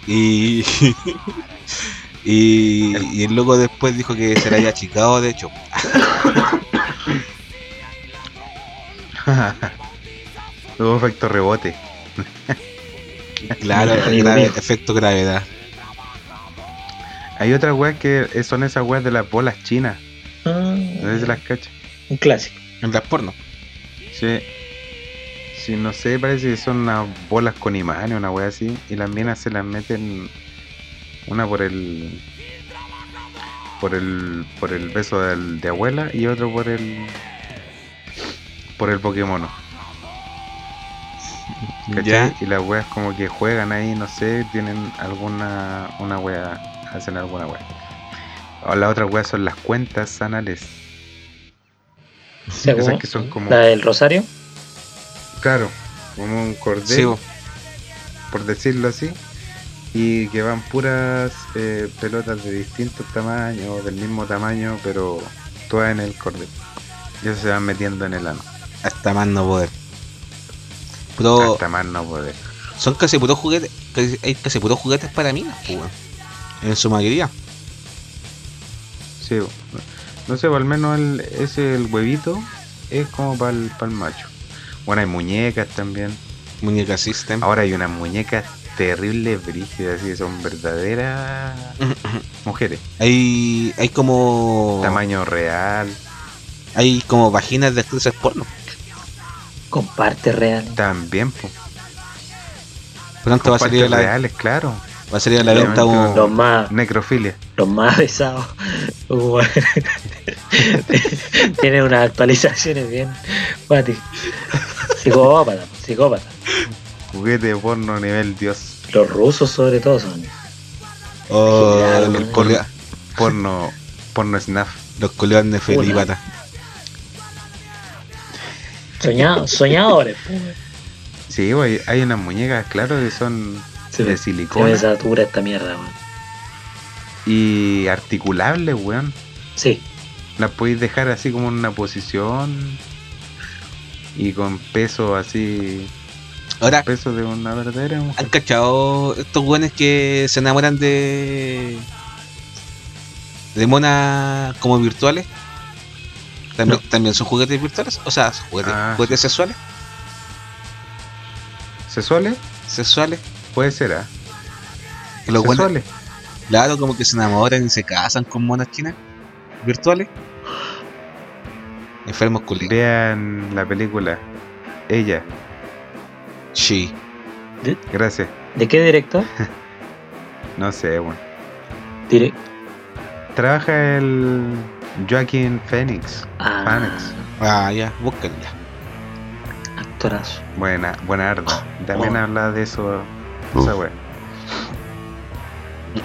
Y, y, y el loco después dijo que se la había achicado, de hecho. Tuvo efecto rebote. Claro, grave- efecto gravedad. Hay otras weas que son esas weas de las bolas chinas. Ah, No sé las cachas. un clásico. En las porno. Sí. Sí, no sé, parece que son unas bolas con imanes, una wea así. Y las minas se las meten una por el. por el. por el beso del- de abuela y otro por el. por el Pokémon. ¿Cachai? Ya. Y las weas como que juegan ahí, no sé, tienen alguna. una wea. hacen alguna wea. O las otras weas son las cuentas anales. Según- Esas que son como- La del Rosario. Claro, como un cordel. Sí, por decirlo así, y que van puras eh, pelotas de distintos tamaños, del mismo tamaño, pero todas en el cordel. Y eso se van metiendo en el ano. hasta más no poder. Pero Hasta más no poder. son casi puros juguetes. casi- hay casi puros juguetes para minas, pues. En su mayoría. Sí, no sé, al menos el, ese el huevito es como para el, macho. Bueno, hay muñecas también. Muñeca System. Ahora hay unas muñecas terribles, brígidas, así que son verdaderas mujeres. Hay, hay como. Tamaño real. Hay como vaginas de actrices porno. Comparte real. También, pues. Pronto va a salir a la, reales, claro. va a salir a la venta un, Los más, Necrofilia. los más besados. Bueno. Tiene unas actualizaciones bien. Pati. Psicópata, psicópata. Juguete de porno nivel dios. Los rusos sobre todo son. oh, los, Porno. Porno snuff. los colegas de Felipata. Soñados, soñadores. pues. Sí, güey, hay unas muñecas, claro, que son de me, se me silicona satura esta mierda, weón. y articulables, weón. Sí, Las podéis dejar así como en una posición y con peso así, Ahora, peso de una verdadera mujer. ¿han cachado estos buenos que se enamoran de. de monas como virtuales? ¿También, ¿También son juguetes virtuales? O sea, juguetes, Ah, juguetes sexuales. ¿Sexuales? Sexuales. Puede ser, ¿ah? ¿Sexuales? claro, como que se enamoran y se casan con monas chinas virtuales. Enfermos culiados. Vean la película. Ella, Sí. gracias. ¿de qué director? No sé, weón. Dire- Trabaja el Joaquin Phoenix. ah, Phoenix. Ah, ya, búsquenla. actorazo. Buena, buena arda. También Oh. habla de eso. Esa wea.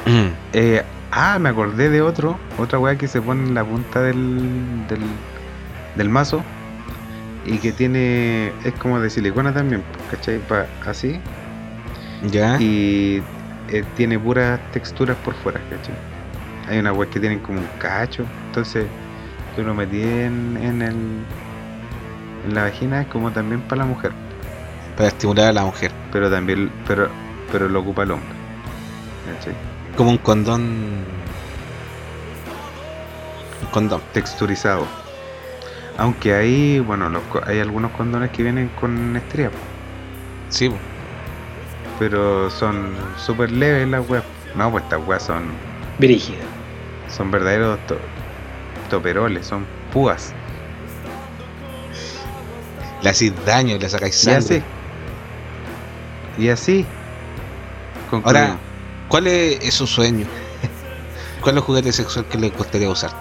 Eh, ah, me acordé de otro. Otra weá que se pone en la punta del, del, del mazo. Y que tiene. Es como de silicona también, ¿cachai? Pa- así. ya. Y eh, tiene puras texturas por fuera, ¿cachai? Hay una weá que tienen como un cacho. Entonces, tú lo metí en, en el. En la vagina, es como también para la mujer. Para estimular a la mujer. Pero también. Pero, pero lo ocupa el hombre. ¿cachai? Como un condón. Un condón. texturizado. Aunque hay, bueno, los co- hay algunos condones que vienen con estrías, Sí, pero son súper leves las weas. No, pues estas weas son Brígido. Son verdaderos to- toperoles, son púas. Le hacéis daño, le sacáis Y sangre. así. Y así. Ahora, ¿cuál es, es su sueño? ¿Cuál es el juguete sexual que le gustaría usar?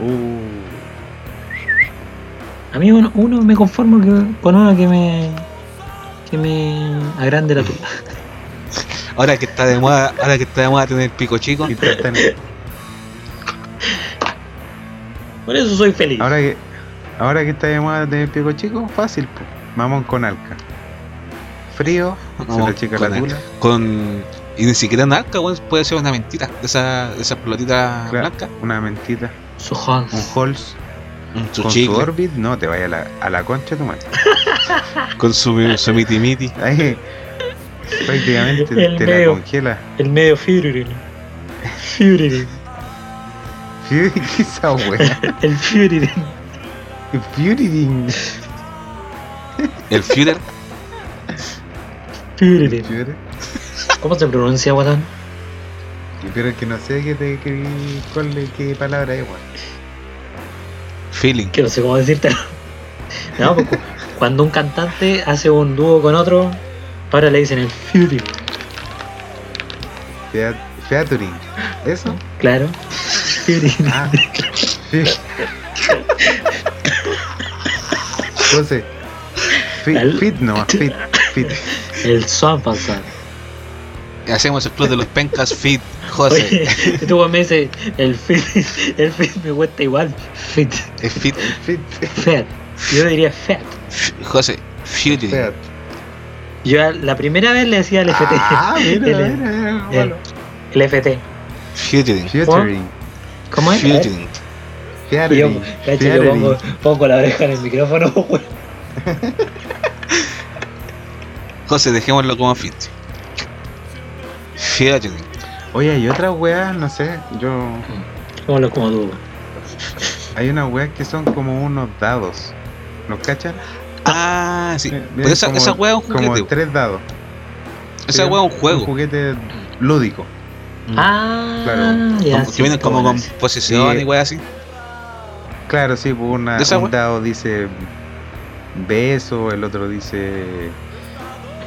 Uh, A mí uno, uno me conformo que- con uno que me que me agrande la tula. Ahora que está de moda, ahora que está de moda tener pico chico, Por eso soy feliz. ahora que ahora que está de moda tener pico chico, fácil, po. mamón con alca. Frío, se Mamón le chica con la alca. tula. con y ni siquiera una arca, weón, puede ser una mentira de esa, de esa pelotita Claro, blanca, una mentita, Su Hans. un Halls su con chicle, su Orbit, no te vaya a la, a la concha tu madre. con su, su miti miti. Ahí prácticamente El te la medio. congela. El medio Führerin. Führerin. ¿Qué qué esa wea? El Führerin. Fury El Führer, Führerin. ¿Cómo se pronuncia, Guatán? Pero es que no sé qué, te, qué, cuál, es- qué palabra es, weón. feeling. Que no sé cómo decírtelo. No, pues, cu- cuando un cantante hace un dúo con otro, ahora le dicen el. Fea- Featuring. ¿Eso? Claro. Führerin. Ah. Sí. José. Fit, El- fit no, fit, fit. El Swamp Answer. Hacemos el club de los pencas fit, José. Oye, tú me dices, el fit, el fit me cuesta igual. Fit, Es fit, Fit, fat. Yo diría fat. F- José, Fury. feat. Yo la primera vez le decía el FT. Ah, mira, el, mira, mira, el- bueno. el FT. Fury. Featuring. ¿Cómo es? Fury. Y yo, cacho, yo pongo, pongo la oreja en el micrófono. José, dejémoslo como fit. Fury. Oye, hay otras weas, no sé, yo... Como como tú. Hay unas weas que son como unos dados. ¿Los cachan? Ah, sí. Pero esa, como- esa wea es un Como juguete. tres dados. Esa wea es un Un juego. juguete lúdico. Ah, Claro. ya. Como- sí, que vienen como con Sí. y wea así. Claro, sí, pues una, ¿De esa un wea? dado dice beso, el otro dice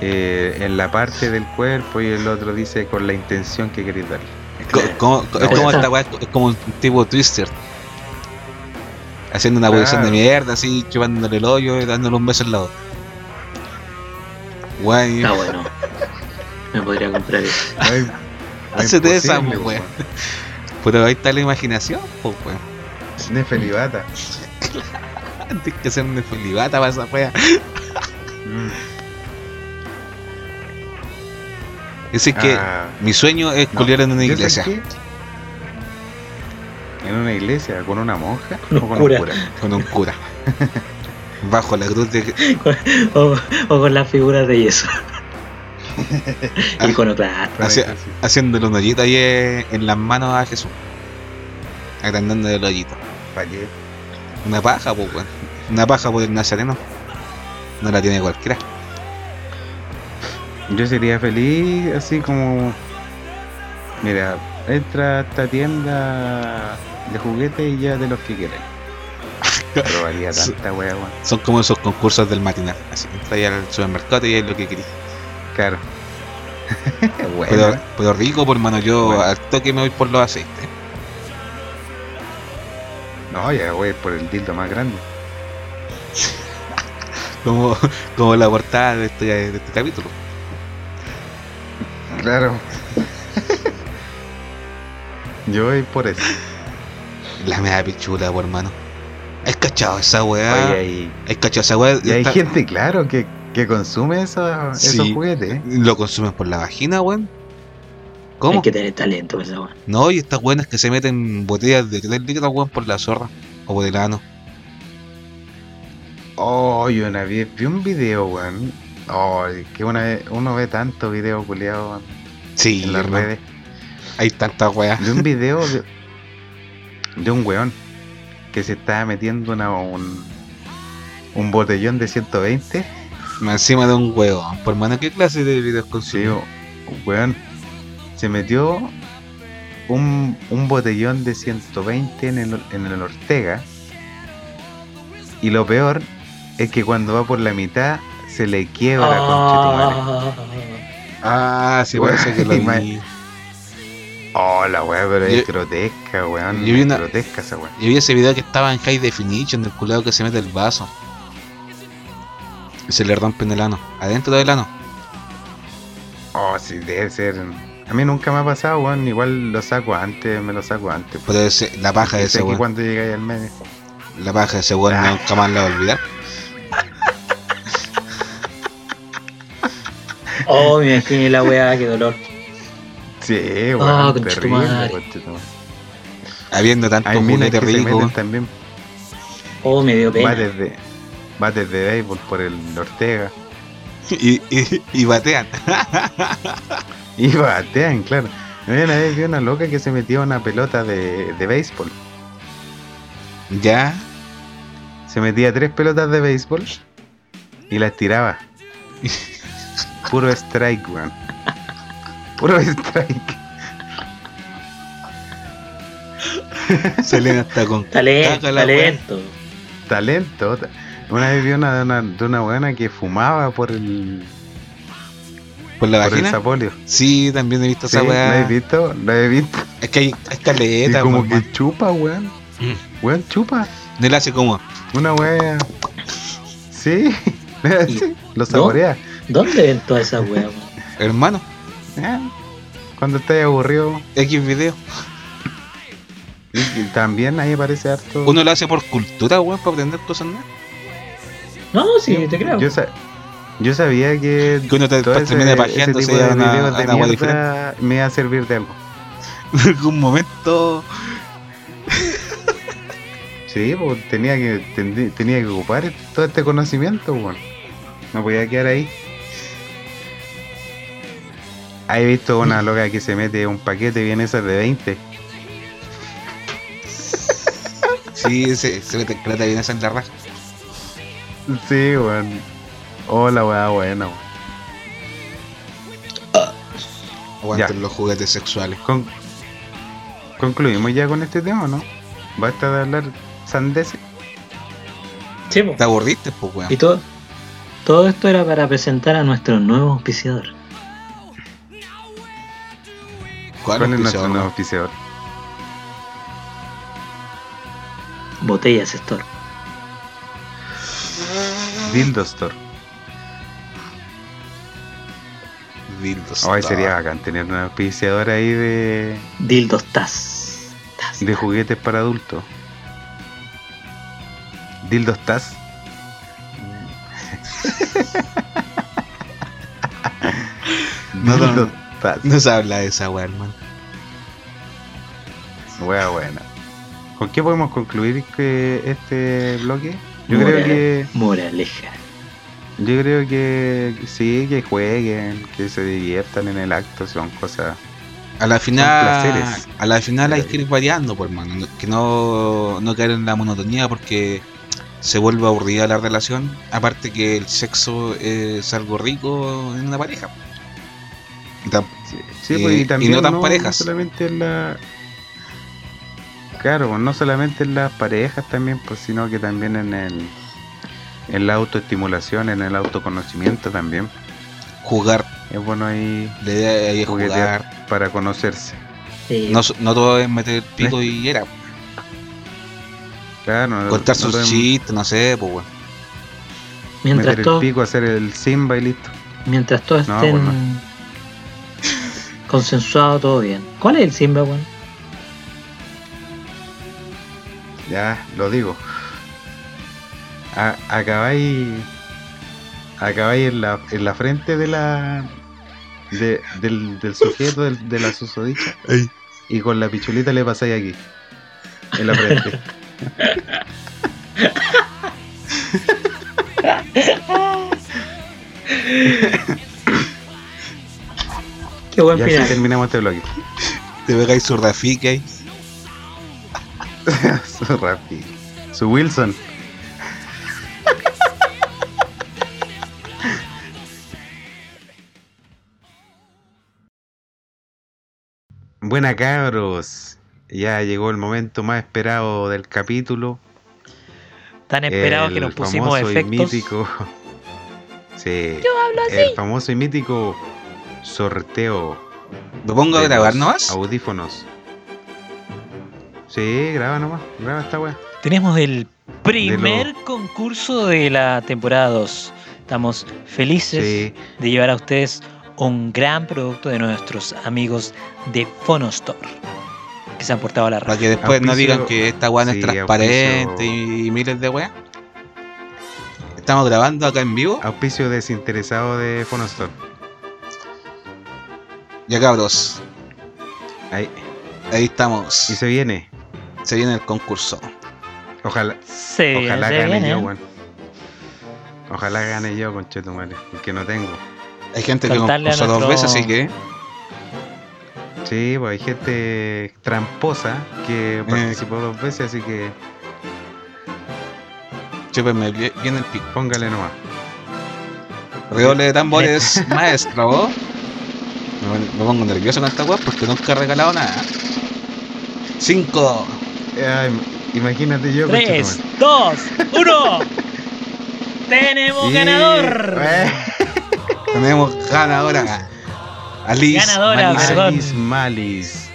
eh, en la parte del cuerpo y el otro dice con la intención que queréis darle. Co- como- co- es como esta es como un tipo twister. Haciendo una Claro. posición de mierda, así, chupándole el hoyo y dándole un beso al lado. Guay. Está bueno. Me podría comprar eso. Hay Hacete esa, pues, pues, Pero ahí está la imaginación, pues, weón. weón. Nefelibata. Tienes que ser un felibata para esa wea. Mm. Así que Ah, mi sueño es no, culiar en una ¿yo iglesia. ¿En una iglesia? ¿Con una monja? Un ¿O con cura. un cura? Con un cura. Bajo la cruz de. O, o con las figuras de yeso. Iconoclasta. Hacia- haciéndole un hoyito ahí eh, en las manos a Jesús. Agrandándole el hoyito. Una paja, pues. Una paja por el nazareno. No la tiene cualquiera. Yo sería feliz así como... Mira, entra a esta tienda de juguetes y ya de los que valía Sí. tanta wea, weón. Son como esos concursos del matinal. Así, entra ahí al supermercado y es lo que quería. Claro. bueno, Pero, pero rico, por mano, yo Bueno. al toque me voy por los aceites. no, ya voy por el dildo más grande. Como, como la portada de este, de este capítulo. Claro. Yo voy por eso. La mea pichula, por hermano. ¿Has cachado esa weá? Oye, ¿Has cachado esa weá? y hay Está- gente, claro, que, que consume esos, juguetes. Lo consumen por la vagina, weón. ¿Cómo? Hay que tener talento esa weá. No, y estas weonas que se meten botellas de 3 litros, weón, por la zorra. O por el ano. Oh, yo una vez vi un video, weón. Oh, que una vez, uno ve tantos videos culiados Sí, en las redes. Hay tantas weas. De un video de, de un weón que se estaba metiendo una, un, un botellón de 120. Encima de un huevo. Por mano, ¿qué clase de videos Sí, consumen? un weón se metió un, un botellón de 120 en el, en el Ortega. Y lo peor es que cuando va por la mitad se le quiebra, conchetumare. Ah, sí, Weón, parece que lo vi. Oh, la weá, pero es grotesca, weón. yo vi es una- grotesca esa weá. Yo vi ese video que estaba en high definition del culado que se mete el vaso. Y se le rompe en el ano. Adentro del ano. Oh, sí, debe ser. A mí nunca me ha pasado, weón. Igual lo saco antes, me lo saco antes. Pero ese- la paja de ese que weón. cuando llegáis al medio. La paja de ese weón Ah. nunca más la voy a olvidar. Oh, me imaginé la weá, qué dolor. Sí, weón. conchetumare. terrible. Habiendo tanto Hay minas juguete rico. también. Oh, me dio pena. Bates de, bates de béisbol por el Ortega. Y, y, y batean. Y batean, claro. Una vez vi una loca que se metió una pelota de, de béisbol. ya. Se metía tres pelotas de béisbol y las tiraba. Puro strike, weón. Puro strike. Salen hasta con Talento, caca la weá. talento. Talento. Una vez vi una de una, de una buena que fumaba por el, ¿Por la por el vagina? sapolio. Sí, también he visto ¿Sí? esa ¿La weá. he visto? ¿La he visto? Es que hay, hay Y caleta, como que chupa, weón. Mm. Weón, chupa. Le hace como. Una wea. Sí. sí. Lo saborea. ¿Dónde ven todas esas weas? weón? Hermano, Ah, Cuando estés aburrido. X video. y- y también ahí aparece harto. Uno lo hace por cultura, weón, para aprender cosas nuevas. No, sí, te creo. Yo, sa- yo sabía que. Que uno te todo ese, termina ese pajeándose tipo de una- videos de mierda me iba a servir de algo. En algún momento. Sí, pues tenía que, tendi- tenía que ocupar todo este conocimiento, weón. No podía quedar ahí. He visto una loca que se mete un paquete bien esas de 20. Sí, se, se le trata bien esa en la raja. Sí, weón. Hola, weá, buena, weón. Aguanten Ya. los juguetes sexuales. Con- Concluimos ya con este tema, ¿o ¿no? Basta de hablar sandeces. Sí, po. ¿Te aburriste, pues, Y weón? todo, todo esto era para presentar a nuestro nuevo auspiciador. ¿Cuál, ¿Cuál es nuestro nuevo auspiciador? Botellas Store. Dildo Store. Dildos. Hoy sería bacán tener un auspiciador ahí de, Dildos Taz. Taz. de juguetes para adultos. Dildos Taz. No, no, Taz. No se habla de esa weá, hermano. Wea buena. ¿Con qué podemos concluir que este bloque? Yo Moral- creo que Moraleja. yo creo que sí, que jueguen, que se diviertan en el acto, son cosas. A la final, placeres. a la final hay que ir variando, pues, hermano. No- Que no, no caer en la monotonía porque se vuelve aburrida la relación. Aparte que el sexo es algo rico en una pareja. Sí, sí, Y- pues, y y también no tan no, parejas. No solamente en la. Claro, pues, no solamente en las parejas también, pues, sino que también en el. En la autoestimulación, en el autoconocimiento también. jugar, Es bueno ahí la idea ahí es juguetear jugar. para conocerse. Sí. No, no todo es meter pico y era. Claro, no- Contar no sus podemos chistes, no sé, pues, weón. mientras, meter el todo, pico, hacer el simba y listo. mientras todos No, estén pues consensuados, todo bien. ¿Cuál es el Simba, weón? Ya, lo digo. A- acabáis. Acabáis en la, en la frente de la. de- del, del sujeto, del- de la susodicha. Y con la pichulita le pasáis aquí. En la frente. Qué buen y así final. terminamos este bloque. Te pegáis su ahí. su Rafi. Su Wilson. Buena cabros. Ya llegó el momento más esperado del capítulo. Tan esperado que nos pusimos famoso y efectos. mítico. Sí. Yo hablo así. El famoso y mítico sorteo ¿Me pongo a grabar nomás? Audífonos. Sí, graba nomás. Graba esta weá. Tenemos el primer concurso de la temporada 2. Estamos felices Sí. de llevar a ustedes un gran producto de nuestros amigos de Phonostor que se han portado a la Para radio. que después no digan que esta weá no es transparente auspicio- y miles de weá. Estamos grabando acá en vivo. Auspicio desinteresado de Fonostor. Ya cabros, Ahí. ahí estamos. Y se viene. Se viene el concurso. Ojalá, Se ojalá se gane viene. yo, weón. Ojalá gane yo, conchetumare. Porque no tengo. Hay gente que Contarle a concursó dos nuestro- veces, así que Sí, pues hay gente tramposa que participó dos veces, así que chúpenme bien bien el pico. póngale nomás. Redoble de tambores, maestro. Me, me pongo nervioso con esta weá porque nunca he regalado nada. 5, Ay, imagínate yo, 3, conchetumare. 2, 1. ¡Tenemos ganador! Eh, tenemos ganadora. Alice Ganadora, perdón. Alice Malis.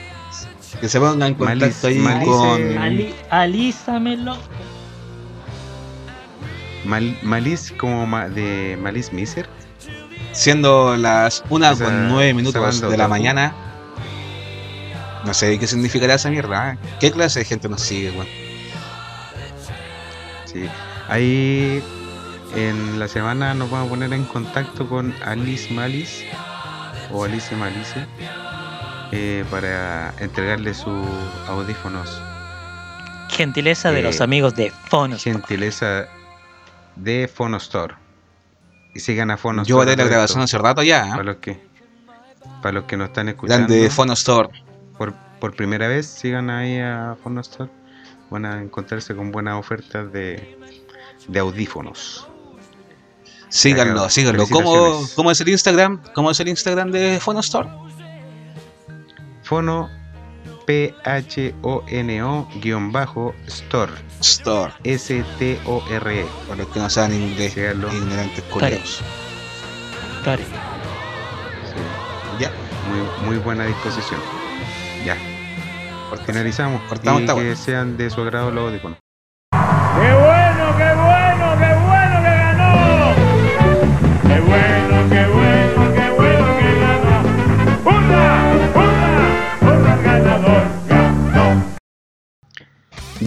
Que se pongan en contacto Malice- ahí Malice- con. Ali, alízamelo. Mal, Malis como ma- de Malis Miser. Siendo las 1 Esa- con 9 esa minutos de la mañana. No sé qué significará esa mierda. ¿eh? ¿Qué clase de gente nos sigue, weón? Sí. Ahí en la semana nos vamos a poner en contacto con Alice Malis o Alice Malice eh, para entregarle sus audífonos. Gentileza de Eh, los amigos de Phonostor. Gentileza de Phonostor. Y sigan a Phonostor. Yo haré a la grabación hace rato ya. Para ¿eh? los que, para los que nos están escuchando. Grande por, por primera vez, sigan ahí a Phonostor. Van a encontrarse con buenas ofertas de, de audífonos. Síganlo, síganlo. ¿Cómo. ¿Cómo es el Instagram? ¿Cómo es el Instagram de Phono Store? Fono P-H-O-N-O guion bajo store. Store. S-T-O-R-E. Para los que no saben inglés, ignorantes culeros. Tare. Sí, Ya. muy, muy buena disposición. Ya. Finalizamos. Cortamos y esta que sean de su agrado los audífonos. ¡Qué bueno, qué bueno, qué bueno que ganó! ¡Qué bueno,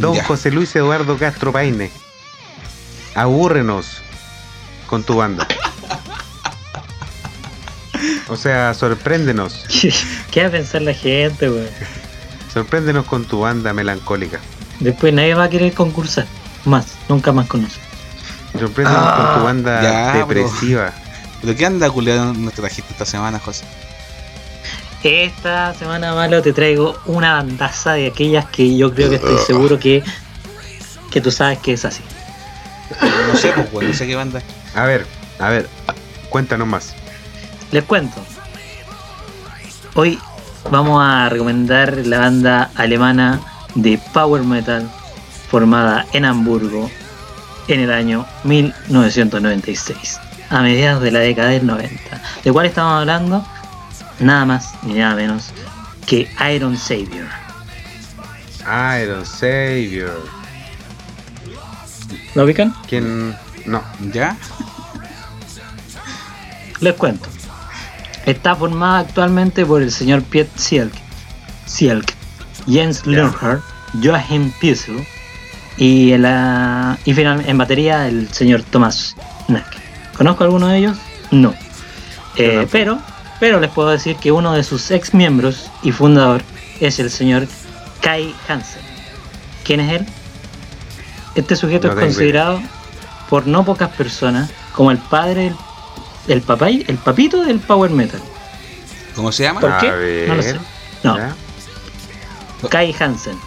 Don Ya. José Luis Eduardo Castro Paine. Abúrrenos con tu banda. O sea, sorpréndenos. ¿Qué va a pensar la gente, weón? Sorpréndenos con tu banda melancólica. Después nadie va a querer concursar. Más, nunca más con nosotros. Sorpréndenos con tu banda ya, depresiva. ¿Pero qué anda culiado no te trajiste esta semana, José? Esta semana, malo, te traigo una bandaza de aquellas que yo creo que estoy seguro que, que tú sabes que es así. No sé, pues, no sé qué banda. A ver, a ver, cuéntanos más. Les cuento. Hoy vamos a recomendar la banda alemana de power metal formada en Hamburgo en el año 1996, a mediados de la década del 90. ¿De cuál estamos hablando? Nada más ni nada menos que Iron Savior. Iron Savior. ¿Lo ubican? ¿Quién? No. ¿Ya? Les cuento. Está formada actualmente por el señor Piet Sielk, Sielk Jens Lernhardt, Joachim Piesel y, en la, y final- en batería el señor Thomas Nack. ¿Conozco a alguno de ellos? No. Eh, pero, pero les puedo decir que uno de sus ex miembros y fundador es el señor Kai Hansen. ¿Quién es él? Este sujeto No es considerado por no pocas personas como el padre, el, el papá, y- el papito del power metal. ¿Cómo se llama? ¿Por A qué? ver. No lo sé. No, ¿Ya? Kai Hansen.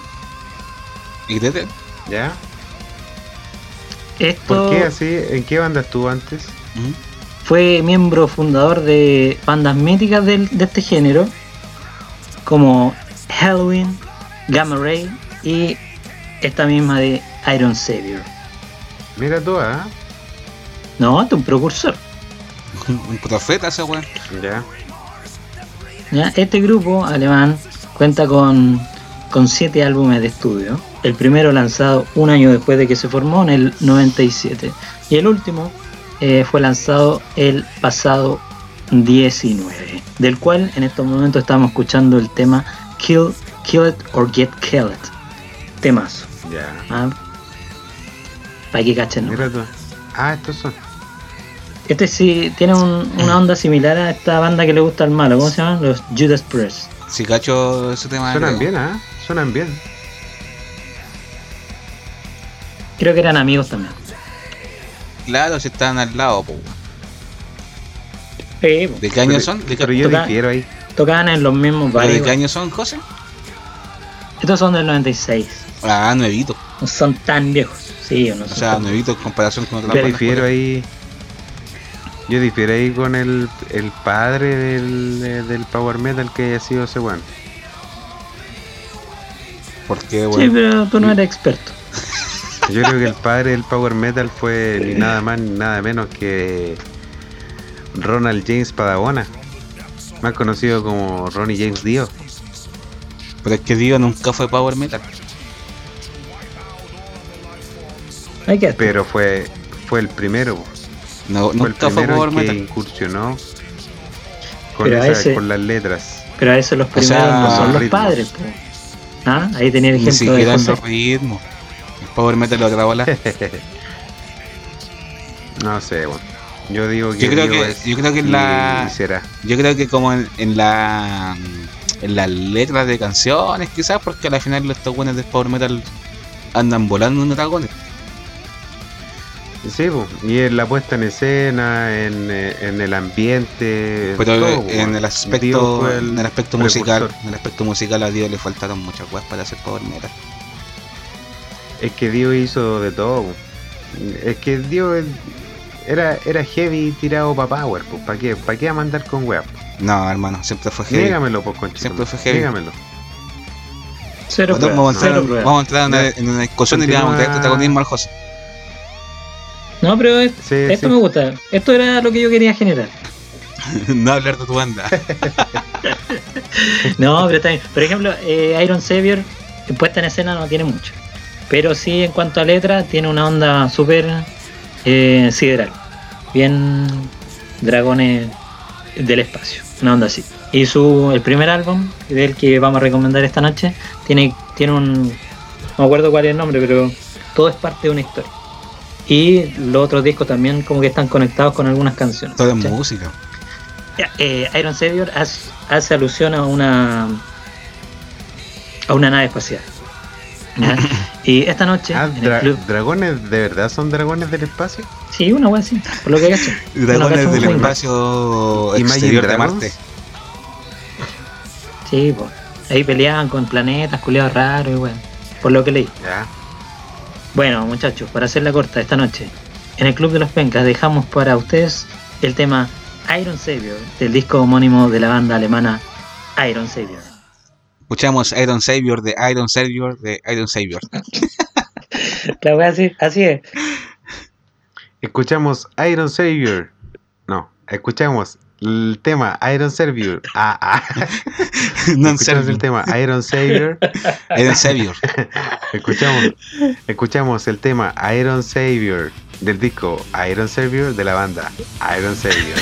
¿Y Tete? ¿Ya? Esto ¿Por qué así? ¿En qué banda estuvo antes? ¿Mm? Fue miembro fundador de bandas míticas del- de, este género, como Halloween, Gamma Ray y esta misma de Iron Savior. Mira tú, ¿ah? No, este es un precursor. Un profeta ese weón. Ya. ¿ya? Este grupo alemán cuenta con, con siete álbumes de estudio. El primero lanzado un año después de que se formó, en el 97. Y el último eh, fue lanzado el pasado 19. Del cual en estos momentos estamos escuchando el tema Kill, Kill It or Get Killed. Temazo. Ya. ¿ah? Para que cachen. Ah, estos son. Este sí tiene un- una onda similar a esta banda que le gusta al malo. ¿Cómo se llaman? Los Judas Priest. Si cacho ese tema. Suenan creo. bien, ¿ah? Suenan bien. Creo que eran amigos también. Claro, si están al lado, po. Sí, po. ¿De qué año son? ¿De qué, Pero yo Toca- difiero ahí. Tocaban en los mismos pero ¿de bares. qué año son, José? Estos son del 96. Ah, nuevito. No son tan viejos. Sí, no O sea, tan- nuevito en comparación con otras Yo difiero ahí. Yo difiero ahí con el, el padre del, del power metal que haya sido ese weón. Porque, Sí, bueno, pero tú no eres experto. Yo creo que el padre del power metal fue ni nada más ni nada menos que Ronald James Padagona, más conocido como Ronnie James Dio. pero es que Dio nunca fue power metal. Hay que Pero fue fue el primero, No, fue el nunca fue primero power en que metal. incursionó con, esa- ese- con las letras. Pero a veces los O primeros sea, no son los ritmos. padres. ¿Ah? Ahí tenía el ejemplo de siquiera en José. los ritmos. El power metal lo grabó la. no sé, bueno. Yo digo que Yo creo que- es- yo creo que la- será. Yo creo que como en, en la en las letras de canciones quizás porque al final estos buenos de power metal andan volando en dragones. Sí, po, y en la puesta en escena, en, eh, en el ambiente, en Pero todo, en el aspecto en el aspecto precursor. musical, en el aspecto musical a Dio le faltaron muchas cosas para hacer power metal. Es que Dio hizo de todo. Es que Dio era, era heavy tirado para power, pues. ¿Para qué? ¿Para qué a mandar con web? No, hermano, siempre fue heavy. Nígamelo, pues, conchito. Siempre fue heavy. Nígamelo. Cero pruebas, vamos, a entrar, cero pruebas. vamos a entrar en una, en una discusión y le vamos a dar protagonismo al José. No, pero es- Sí, esto sí. me gusta. Esto era lo que yo quería generar. no hablar de tu banda. No, pero está bien. Por ejemplo, eh, Iron Savior, puesta en escena no tiene mucho. Pero sí, en cuanto a letra, tiene una onda súper eh, sideral. Bien dragones del espacio. Una onda así. Y su el primer álbum, del que vamos a recomendar esta noche, tiene, tiene un. No me acuerdo cuál es el nombre, pero todo es parte de una historia. Y los otros discos también como que están conectados con algunas canciones. Todo es música. Eh, Iron Savior hace, hace alusión a una a una nave espacial. ¿Ya? y esta noche Ah, en el dra- club, ¿dragones de verdad son dragones del espacio? sí, una wea así, por lo que cacho. Dragones del espacio exterior de. Marte. Sí, pues. Ahí peleaban con planetas, culiados raros y weón. Por lo que leí. Ya. Bueno, muchachos, para hacerla corta, esta noche, en el Club de los Pencas dejamos para ustedes el tema Iron Savior, del disco homónimo de la banda alemana Iron Savior. Escuchamos Iron Savior de Iron Savior de Iron Savior. La wea así, así es. Escuchamos Iron Savior. No, escuchamos el tema Iron Savior. Ah, ah. no escuchamos el tema Iron Savior. Iron Savior. Escuchamos, escuchamos el tema Iron Savior del disco Iron Savior de la banda Iron Savior.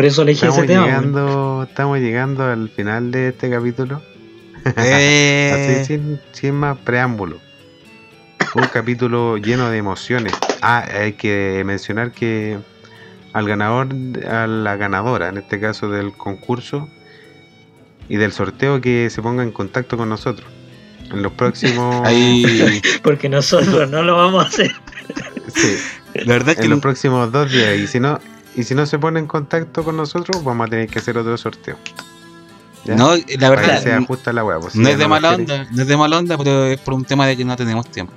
Por eso elegí Estamos ese tema. llegando, estamos llegando al final de este capítulo. Eh, Así sin, sin más preámbulo. Un capítulo lleno de emociones. Ah, hay que mencionar que al ganador, a la ganadora, en este caso del concurso y del sorteo, que se ponga en contacto con nosotros. En los próximos. ahí, Porque nosotros no lo vamos a hacer. sí, la verdad es que en los próximos dos días. Y si no, y si no se pone en contacto con nosotros, vamos a tener que hacer otro sorteo. ¿Ya? no, la Para que verdad, se ajusta la hueá. pues, si no ya es de mala onda, no es de mala onda, pero es por un tema de que no tenemos tiempo.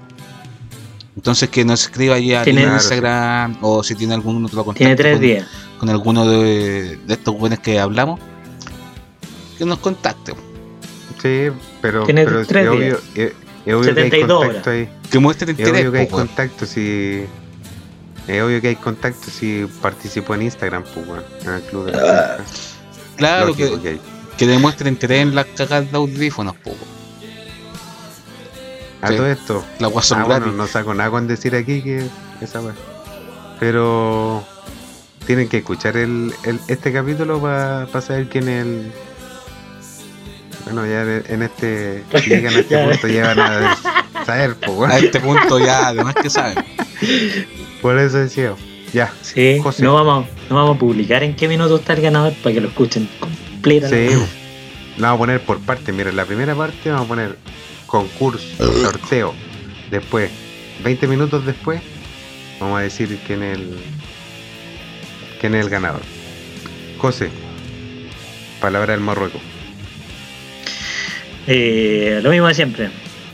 Entonces que nos escriba ahí a Tiene- Instagram o si tiene algún otro contacto Tiene tres con, días. con alguno de, de estos buenos que hablamos, que nos contacte. Sí, pero, Tiene pero es tres obvio, días. es, es obvio que hay 72 contacto ahí. Que muestre Es interés. obvio que hay weón. contacto si. Es obvio que hay contacto si participó en Instagram, pues, en el club de la Pesca. Claro, que, hay. que demuestre interés en las cagadas de audífonos, weón. A sí. todo esto. La Ah, bueno, no saco nada con decir aquí que esa weá. Pero tienen que escuchar el, el- este capítulo para saber quién es el. Bueno, ya en este. Llegan a este punto ya van a saber, pues. A este punto ya, además que saben. Por eso decía. Ya. Sí, José. no vamos, no vamos a publicar en qué minuto está el ganador para que lo escuchen completa. Sí, la vamos a poner por parte. Mira, la primera parte vamos a poner concurso, sorteo. Después, 20 minutos después, vamos a decir quién es el, quién es el ganador. José, palabra del Marruecos. Eh, lo mismo de siempre.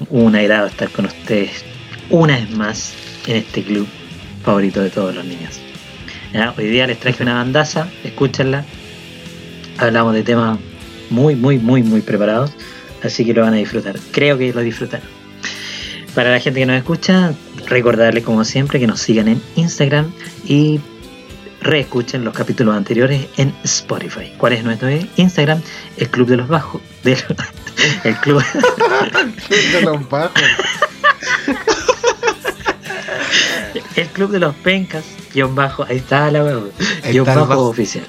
Un agrado estar con ustedes una vez más en este club favorito de todos los niños. Ya, hoy día les traje una bandaza, escúchenla. Hablamos de temas muy, muy, muy, muy preparados, así que lo van a disfrutar. Creo que lo disfrutan. Para la gente que nos escucha, recordarles como siempre que nos sigan en Instagram y reescuchen los capítulos anteriores en Spotify. ¿Cuál es nuestro Instagram? El Club de los Bajos. de- el Club. De los bajos. El club de los pencas, guion bajo, ahí está la web, guion bajo, bajo. oficial.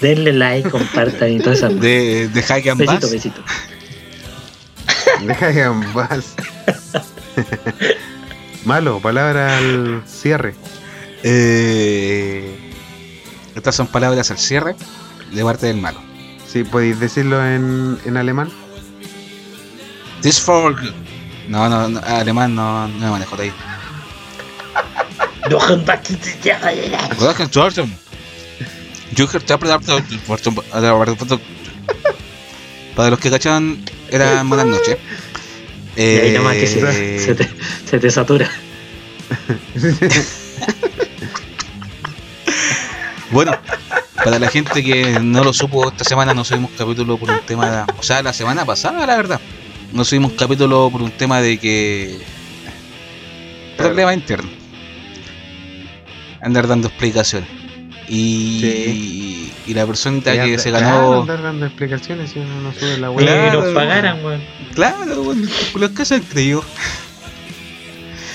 Denle like, compartan y todas esas De, de and Besito, Bass. besito. Deja que ambas. Malo, palabra al cierre. Eh, estas son palabras al cierre de parte del malo. Si podéis decirlo en, en alemán. This for. No, no, no, alemán no, no me manejo de ahí. Yo que te Para los que cachan, era buenas noches. Y ahí nomás que se, Eh, se te, se te satura. Bueno, para la gente que no lo supo, esta semana no subimos capítulo por un tema. O sea, la semana pasada, la verdad. No subimos capítulo por un tema de que. Problema interno. Andar dando explicaciones. Y, y la personita Ya que anda- se claro, ganó. andar dando explicaciones si uno no sube la web. Claro. nos pagaran, weón. Claro, bueno, los que se han creído.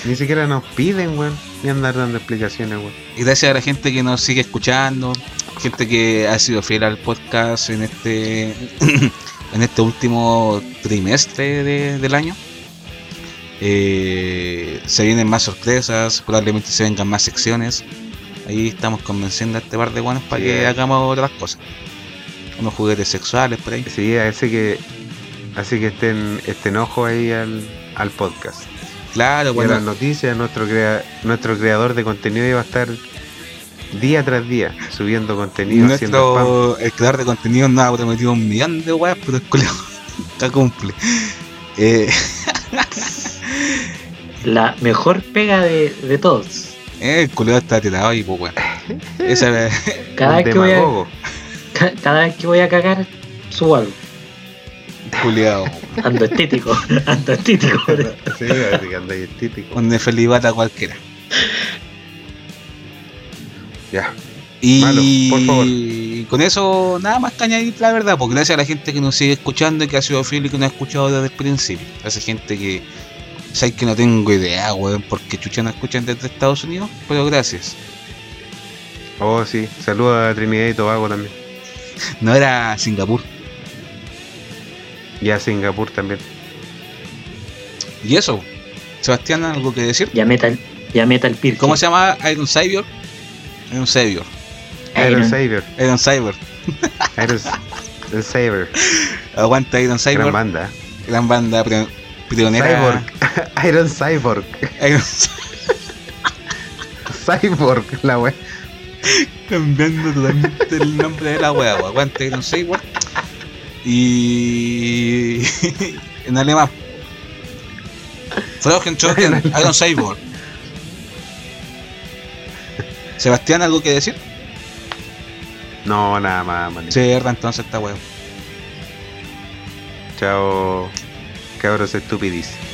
Ni siquiera nos piden, weón. Ni andar dando explicaciones, weón. Y gracias a la gente que nos sigue escuchando, gente que ha sido fiel al podcast en este en este último trimestre de- del año. Eh, se vienen más sorpresas, probablemente se vengan más secciones. Ahí estamos convenciendo a este par de guanos para Sí, que hagamos otras cosas. Unos juguetes sexuales por ahí. Sí, así que así que estén, estén ojo ahí al, al podcast. Claro, a las bueno, noticias, nuestro crea, nuestro creador de contenido iba a estar día tras día subiendo contenido, nuestro el creador de contenido no ha prometido un millón de weas, pero el culiao nunca cumple. Eh, La mejor pega de, de todos. Eh, el culiao está tirado ahí, pues weón. Esa Cada Un vez, que voy a, cada vez que voy a cagar, subo algo. culiao. Ando estético, ando estético. Sí, ahí estético. Un nefelibata cualquiera. Ya. Y Malo, por favor. con eso, nada más que añadir la verdad, porque gracias a la gente que nos sigue escuchando y que ha sido fiel y que nos ha escuchado desde el principio. A esa gente que. Sabes que no tengo idea, weón, porque chucha no escuchan desde Estados Unidos, pero gracias. Oh, sí. Saludos a Trinidad y Tobago también. No era Singapur. Y a Singapur también. Y eso, Sebastián, ¿algo que decir? Ya meta el, ya meta el Pirque. ¿Cómo se llama Iron Savior? Iron Savior. Iron Iron. Saber. Iron Saber. Iron, Iron Saber. Aguanta Iron Saber. Gran Gran, banda. Pionera. Cyborg. Iron Cyborg. Iron Cyborg, la wea. cambiando totalmente el nombre de la wea, wea. Aguanta Iron Saber. Y en alemán. Frauenchoken Iron Saber. Sebastián, ¿algo que decir? No, nada más, man. Cierra entonces esta wea. Chao. Cabros estupidis.